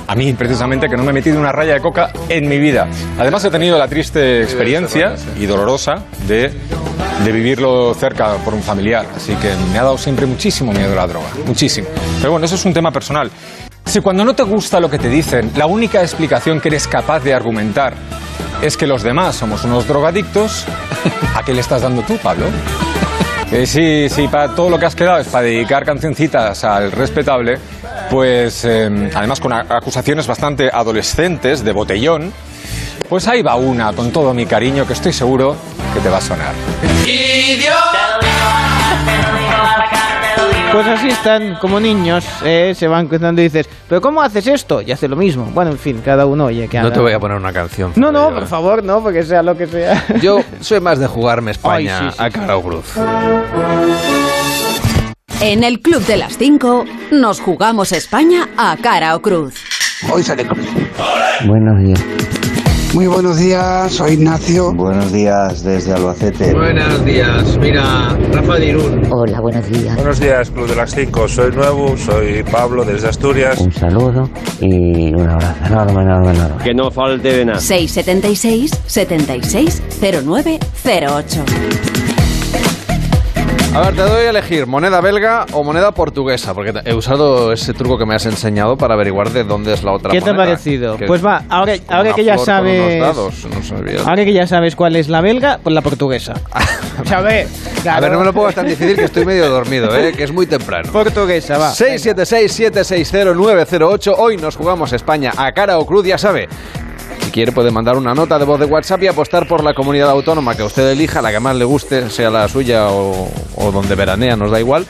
a mí, precisamente, que no me he metido una raya de coca en mi vida. Además, he tenido la triste experiencia y dolorosa de, de vivirlo cerca por un familiar. Así que me ha dado siempre muchísimo miedo la droga. Muchísimo. Pero bueno, eso es un tema personal. Si cuando no te gusta lo que te dicen, la única explicación que eres capaz de argumentar es que los demás somos unos drogadictos, ¿a qué le estás dando tú, Pablo? Que sí, sí, para todo lo que has quedado es para dedicar cancioncitas al respetable, pues eh, además con acusaciones bastante adolescentes de botellón, pues ahí va una con todo mi cariño que estoy seguro que te va a sonar. Pues así están como niños, ¿eh? se van cruzando y dices, ¿pero cómo haces esto? Y hace lo mismo. Bueno, en fin, cada uno oye que No haga. te voy a poner una canción. No, no, por favor, no, porque sea lo que sea. Yo soy más de jugarme España Ay, sí, sí, a cara o cruz. En el Club de las 5 nos jugamos España a cara o cruz. Hoy sale cruz. Buenos días. Muy buenos días, soy Ignacio. Buenos días desde Albacete. Buenos días, mira, Rafa de Irún. Hola, buenos días. Buenos días, Club de las 5. Soy nuevo, soy Pablo desde Asturias. Un saludo y un abrazo enorme, enorme, enorme. Que no falte de nada. 676 76 0908. A ver, te doy a elegir moneda belga o moneda portuguesa, porque he usado ese truco que me has enseñado para averiguar de dónde es la otra ¿Qué te ha moneda, parecido? que Pues es va, ahora, ahora que ya sabes. dados, no sabía. Ahora que ya sabes cuál es la belga, pues la portuguesa. ¿Sabes? A ver, no me lo pongas tan difícil que estoy medio dormido, ¿eh? que es muy temprano. Portuguesa, va. 676-760-908. Hoy nos jugamos España a cara o cruz, ya sabe. Si quiere puede mandar una nota de voz de WhatsApp y apostar por la comunidad autónoma que usted elija, la que más le guste, sea la suya o, donde veranea, nos da igual.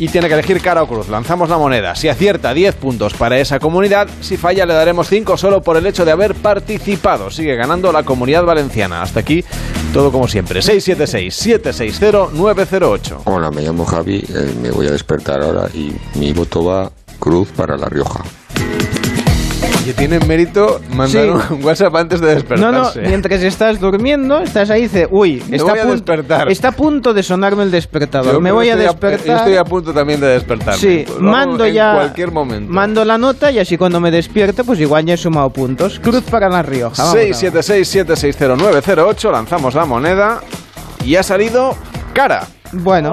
y tiene que elegir cara o cruz. Lanzamos la moneda. Si acierta, 10 puntos para esa comunidad. Si falla, le daremos 5 solo por el hecho de haber participado. Sigue ganando la comunidad valenciana. Hasta aquí, todo como siempre. 676-760-908. Hola, me llamo Javi, eh, me voy a despertar ahora y mi voto va cruz para La Rioja. Que tiene mérito mandar Sí. un WhatsApp antes de No, despertarse. no, mientras estás durmiendo, estás ahí y dices, uy, está, voy a despertar. está a punto de sonarme el despertador. Yo me voy a despertar. yo estoy a punto también de despertarme. Sí, lo mando en ya. cualquier momento. Mando la nota y así cuando me despierte, pues igual ya he sumado puntos. Cruz para La Rioja. vamos a ver. 676-760-908. Lanzamos la moneda y ha salido cara. Bueno,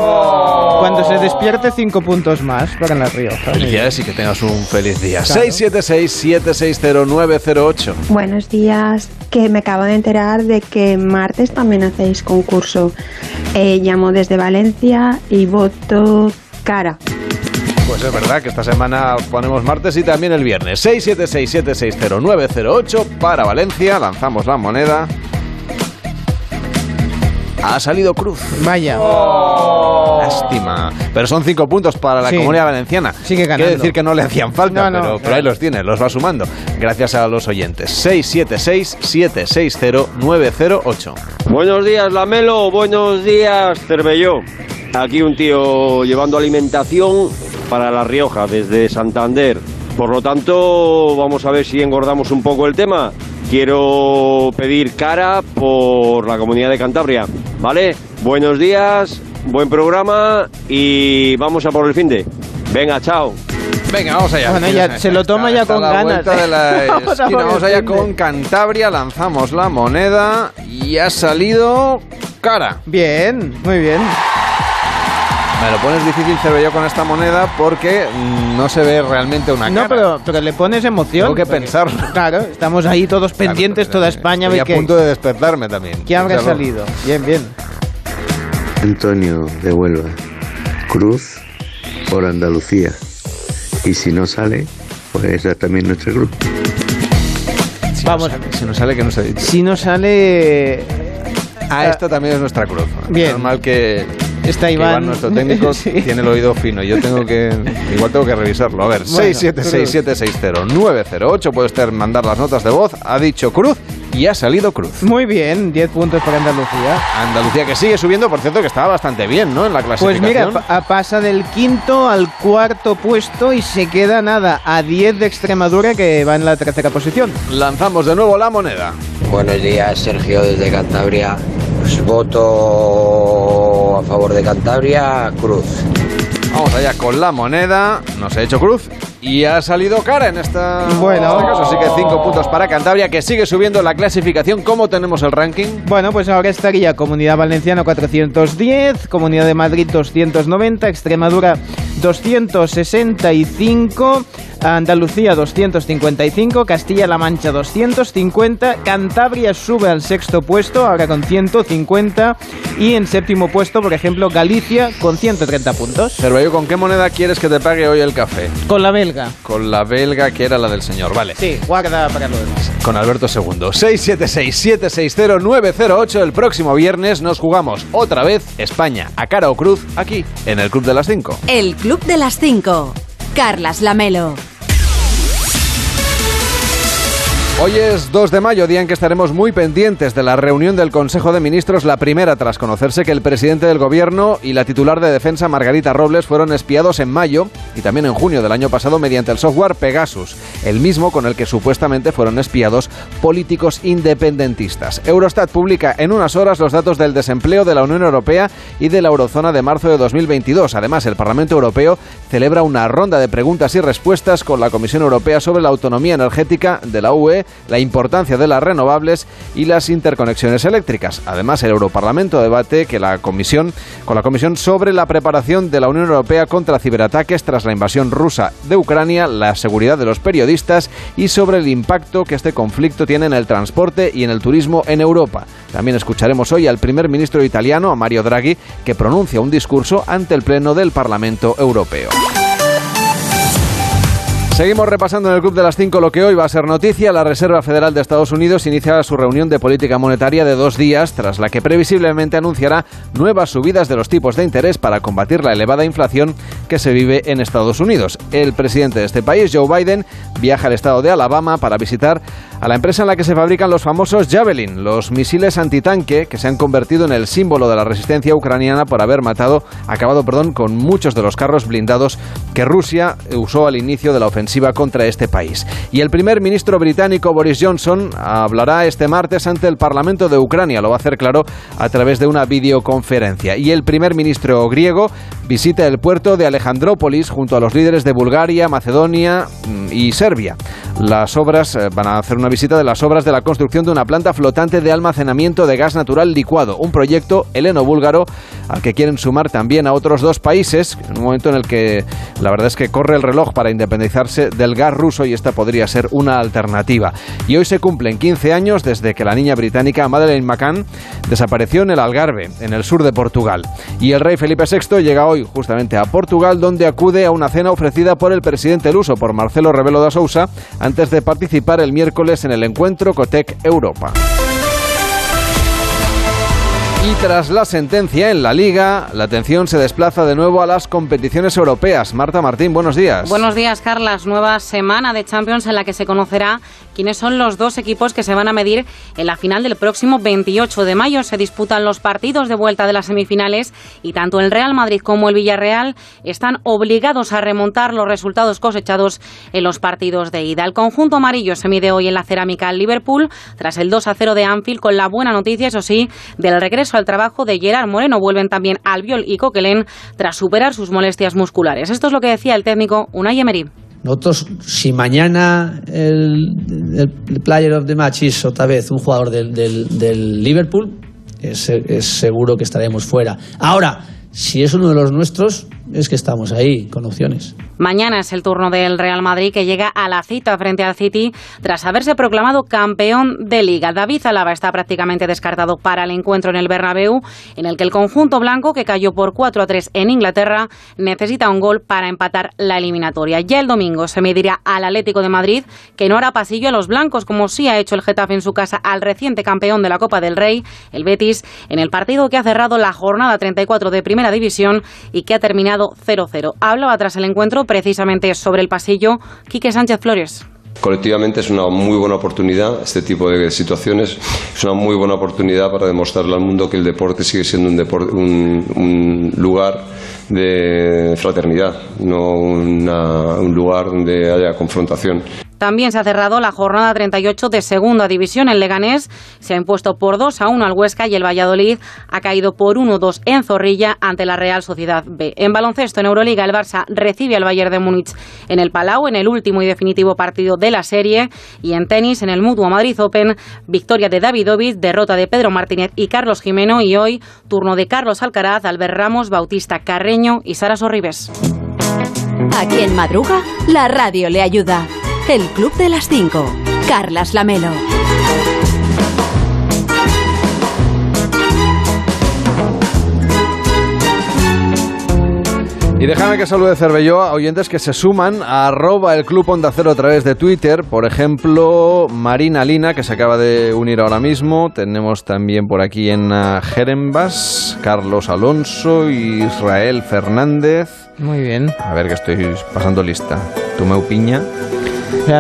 cuando se despierte, cinco puntos más para La Rioja. Felicidades y que tengas un feliz día. Claro. 676-760-908. Buenos días, que me acabo de enterar de que martes también hacéis concurso. Eh, llamo desde Valencia y voto cara. Pues es verdad que esta semana ponemos martes y también el viernes. 676-760-908 para Valencia. Lanzamos la moneda. Ha salido cruz. Vaya. Lástima. Pero son cinco puntos para la Sí. comunidad valenciana. Sigue ganando. Quiere decir que no le hacían falta, No, no, pero, pero ahí los tiene, los va sumando. Gracias a los oyentes. 676-760-908. Buenos días, Lamelo. Buenos días, Cervelló. Aquí un tío llevando alimentación para La Rioja desde Santander. Por lo tanto, vamos a ver si engordamos un poco el tema. Quiero pedir cara por la comunidad de Cantabria. ¿Vale? Buenos días, buen programa y vamos a por el fin de. Venga, chao. Venga, vamos allá. Bueno, ya se lo toma ya con ganas. vuelta de la Vamos a esquina. por Vamos el allá con Cantabria. Lanzamos la moneda y ha salido cara. Bien, muy bien. Me lo pones difícil, Cervello, con esta moneda porque mm, no se ve realmente una No, cara. pero, pero le pones emoción. Tengo que porque- pensarlo. Claro, estamos ahí todos pendientes, toda España. Estoy ve a que, punto de despertarme también. ¿Qué habrá salido? Bien, bien. Antonio de Huelva. Cruz por Andalucía. Y si no sale, pues esa es también nuestra cruz. Vamos. Si no sale, que no se ha dicho. Si no sale. Ah, esta también es nuestra cruz. Bien. Normal que, Está que Iván. nuestro técnico, Sí. tiene el oído fino. Yo tengo que. Igual tengo que revisarlo. A ver, Bueno, 676-760-908. Puede usted mandar las notas de voz. Ha dicho cruz y ha salido cruz. Muy bien, 10 puntos para Andalucía. Andalucía que sigue subiendo, por cierto, que estaba bastante bien, ¿no? En la Pues clasificación. mira, pa- pasa del quinto al cuarto puesto y se queda nada a 10 de Extremadura que va en la tercera posición. Lanzamos de nuevo la moneda. Buenos días, Sergio, desde Cantabria. Pues voto a favor de Cantabria, Cruz. Vamos allá con la moneda. Nos ha hecho cruz y ha salido cara en esta. Bueno. en este caso. Así que cinco puntos para Cantabria, que sigue subiendo la clasificación. ¿Cómo tenemos el ranking? Bueno, pues ahora estaría Comunidad Valenciana 410, Comunidad de Madrid 290, Extremadura 265, Andalucía 255, Castilla-La Mancha 250, Cantabria sube al sexto puesto, ahora con 150, y en séptimo puesto, por ejemplo, Galicia con 130 puntos. Cervello, ¿con qué moneda quieres que te pague hoy el café? Con la belga. Con la belga, que era la del señor. Vale. Sí, guarda para lo demás. Con Alberto II. 676-760-908. El próximo viernes nos jugamos otra vez España a cara o cruz aquí en el Club de las 5. El Club de las 5. Carlas Lamelo. Hoy es 2 de mayo, día en que estaremos muy pendientes de la reunión del Consejo de Ministros, la primera tras conocerse que el presidente del Gobierno y la titular de Defensa, Margarita Robles, fueron espiados en mayo y también en junio del año pasado mediante el software Pegasus, el mismo con el que supuestamente fueron espiados políticos independentistas. Eurostat publica en unas horas los datos del desempleo de la Unión Europea y de la eurozona de marzo de 2022. Además, el Parlamento Europeo celebra una ronda de preguntas y respuestas con la Comisión Europea sobre la autonomía energética de la UE, la importancia de las renovables y las interconexiones eléctricas. Además, el Europarlamento debate que la Comisión con la Comisión sobre la preparación de la Unión Europea contra ciberataques tras la invasión rusa de Ucrania, la seguridad de los periodistas y sobre el impacto que este conflicto tiene en el transporte y en el turismo en Europa. También escucharemos hoy al primer ministro italiano, Mario Draghi, que pronuncia un discurso ante el Pleno del Parlamento Europeo. Seguimos repasando en el Club de las 5 lo que hoy va a ser noticia. La Reserva Federal de Estados Unidos inicia su reunión de política monetaria de dos días, tras la que previsiblemente anunciará nuevas subidas de los tipos de interés para combatir la elevada inflación que se vive en Estados Unidos. El presidente de este país, Joe Biden, viaja al estado de Alabama para visitar a la empresa en la que se fabrican los famosos Javelin, los misiles antitanque que se han convertido en el símbolo de la resistencia ucraniana por haber matado, acabado, perdón, con muchos de los carros blindados que Rusia usó al inicio de la ofensiva contra este país. Y el primer ministro británico Boris Johnson hablará este martes ante el Parlamento de Ucrania, lo va a hacer claro a través de una videoconferencia. Y el primer ministro griego visita el puerto de Alejandrópolis junto a los líderes de Bulgaria, Macedonia mm, y Serbia. Las obras eh, van a hacer una visita de las obras de la construcción de una planta flotante de almacenamiento de gas natural licuado, un proyecto heleno-búlgaro al que quieren sumar también a otros dos países, en un momento en el que la verdad es que corre el reloj para independizarse del gas ruso y esta podría ser una alternativa. Y hoy se cumplen 15 años desde que la niña británica Madeleine McCann desapareció en el Algarve, en el sur de Portugal. Y el rey Felipe VI llega hoy justamente a Portugal, donde acude a una cena ofrecida por el presidente luso, por Marcelo Rebelo da Sousa, antes de participar el miércoles en el encuentro Cotec Europa. Y tras la sentencia en la Liga, la atención se desplaza de nuevo a las competiciones europeas. Marta Martín, buenos días. Buenos días, Carlas. Nueva semana de Champions en la que se conocerá quiénes son los dos equipos que se van a medir en la final del próximo 28 de mayo. Se disputan los partidos de vuelta de las semifinales y tanto el Real Madrid como el Villarreal están obligados a remontar los resultados cosechados en los partidos de ida. El conjunto amarillo se mide hoy en la cerámica al Liverpool tras el 2 a 0 de Anfield con la buena noticia, eso sí, del regreso al trabajo de Gerard Moreno. Vuelven también Albiol y Coquelin tras superar sus molestias musculares. Esto es lo que decía el técnico Unai Emery. Nosotros, si mañana el, player of the match es otra vez un jugador del, Liverpool, es, es seguro que estaremos fuera. Ahora, si es uno de los nuestros, es que estamos ahí con opciones. Mañana es el turno del Real Madrid que llega a la cita frente al City tras haberse proclamado campeón de liga. David Alaba está prácticamente descartado para el encuentro en el Bernabéu, en el que el conjunto blanco, que cayó por 4 a 3 en Inglaterra, necesita un gol para empatar la eliminatoria. Ya el domingo se medirá al Atlético de Madrid, que no hará pasillo a los blancos, como sí ha hecho el Getafe en su casa al reciente campeón de la Copa del Rey, el Betis, en el partido que ha cerrado la jornada 34 de Primera División y que ha terminado 0-0. Hablaba tras el encuentro precisamente sobre el pasillo Quique Sánchez Flores. Colectivamente es una muy buena oportunidad, este tipo de situaciones, es una muy buena oportunidad para demostrarle al mundo que el deporte sigue siendo un, un lugar de fraternidad, no un lugar donde haya confrontación. También se ha cerrado la jornada 38 de Segunda División. en Leganés se ha impuesto por 2 a 1 al Huesca y el Valladolid ha caído por 1-2 en Zorrilla ante la Real Sociedad B. En baloncesto, en Euroliga, el Barça recibe al Bayern de Múnich en el Palau en el último y definitivo partido de la serie. Y en tenis, en el Mutuo Madrid Open, victoria de Davidovich, derrota de Pedro Martínez y Carlos Jimeno. Y hoy, turno de Carlos Alcaraz, Albert Ramos, Bautista Carreño y Sara Sorribes. Aquí en Madruga, la radio le ayuda. El Club de las 5. Carlas Lamelo. Y déjame que salude Cervelló a oyentes que se suman a arroba el Club Onda Cero a través de Twitter. Por ejemplo, Marina Lina, que se acaba de unir ahora mismo. Tenemos también por aquí en Jerembas, Carlos Alonso, Israel Fernández. Muy bien. A ver que estoy pasando lista. Tumeu Piña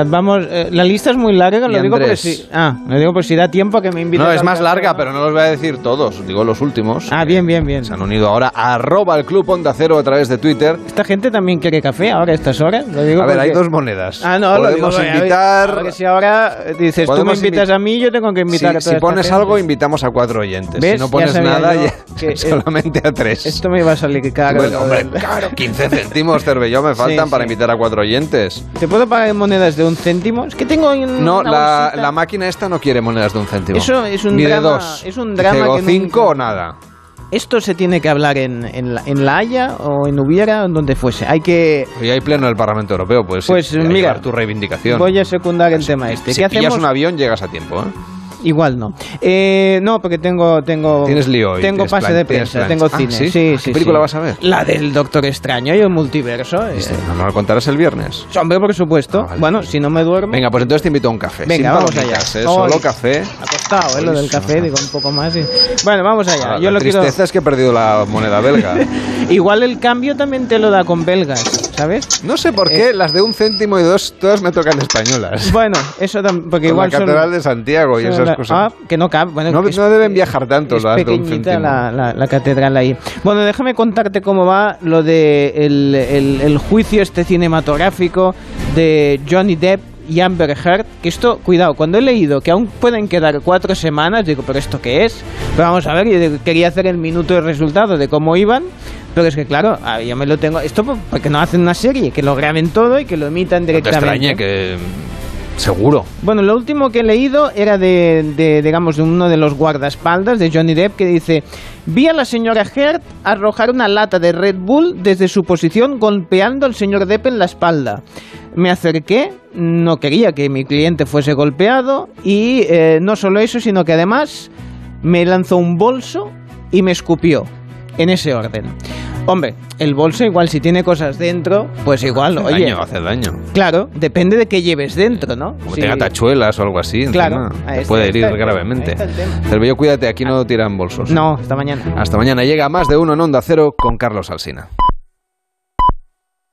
vamos, eh, la lista es muy larga, lo digo, porque si, ah, lo digo si da tiempo a que me inviten. No, es más larga, pero no los voy a decir todos, digo los últimos. Ah, bien, bien, bien. Se han unido ahora a arroba el Club Onda Cero a través de Twitter. Esta gente también quiere café ahora a estas horas. Lo digo a ver, hay dos monedas. Ah, no, Podemos lo digo, invitar... Porque si ahora dices, tú me invitas a mí, yo tengo que invitar a Si pones algo, invitamos a cuatro oyentes. Si no pones nada, solamente a tres. Esto me iba a salir caro. Bueno, hombre, claro, 15 céntimos, Cervelló, me faltan para invitar a cuatro oyentes. ¿Te puedo pagar en monedas de un céntimo? que tengo No, la, la, máquina esta no quiere monedas de un céntimo. Eso es un drama. dos. Es un drama. que cinco o nada. Esto se tiene que hablar en, en, la, en La Haya o en Hubiera o en donde fuese. Hay que. Hoy hay pleno del Parlamento Europeo, pues. Pues mira, tu reivindicación. Voy a secundar el tema este. Si pillas un avión, llegas a tiempo, ¿eh? Igual no. Eh, no, porque tengo tengo Tienes lío hoy, tengo pase plan- de prensa, tengo Ah, cine. ¿sí? Sí, ¿Qué sí, película sí. vas a ver? La del Doctor Extraño y el multiverso. eh. ¿No nos lo contarás el viernes? Hombre, por supuesto. Bueno, si no me duermo. Venga, pues entonces te invito a un café. Venga, Sin vamos allá. ¿eh? Solo café. Acostado, ¿eh? Lo del café, digo un poco más. y- Bueno, vamos allá. Ah, Yo la lo quiero. tristeza es que he perdido la moneda belga. Igual el cambio también te lo da con belgas, ¿sabes? No sé por qué las de un céntimo y dos todas me tocan españolas. Bueno, eso también. Porque igual la son- Catedral de Santiago y esas la- cosas. Ah, que no cabe. Bueno, no, es- no deben viajar tanto es las de un céntimo. la, la- la catedral ahí. Bueno, déjame contarte cómo va lo de el, el- el juicio este cinematográfico de Johnny Depp y Amber Heard. Que esto, cuidado, cuando he leído que aún pueden quedar cuatro semanas, digo, ¿pero esto qué es? Pero vamos a ver, yo quería hacer el minuto de resultado de cómo iban. Pero es que, claro, yo me lo tengo. Esto por- porque no hacen una serie, que lo graben todo y que lo emitan No te directamente. extrañe que... Seguro. Bueno, lo último que he leído era de, de, digamos, de uno de los guardaespaldas de Johnny Depp que dice, vi a la señora Heard arrojar una lata de Red Bull desde su posición golpeando al señor Depp en la espalda. Me acerqué, no quería que mi cliente fuese golpeado y eh, no solo eso, sino que además me lanzó un bolso y me escupió, en ese orden. Hombre, el bolso igual si tiene cosas dentro, pues igual, Hace oye, daño, hace daño. claro, depende de qué lleves dentro, ¿no? Como Si- tenga tachuelas o algo así, Claro, encima, te puede herir gravemente. Cervello, cuídate, aquí no tiran bolsos. No, hasta mañana. Hasta mañana. Llega más de uno en Onda Cero con Carlos Alsina.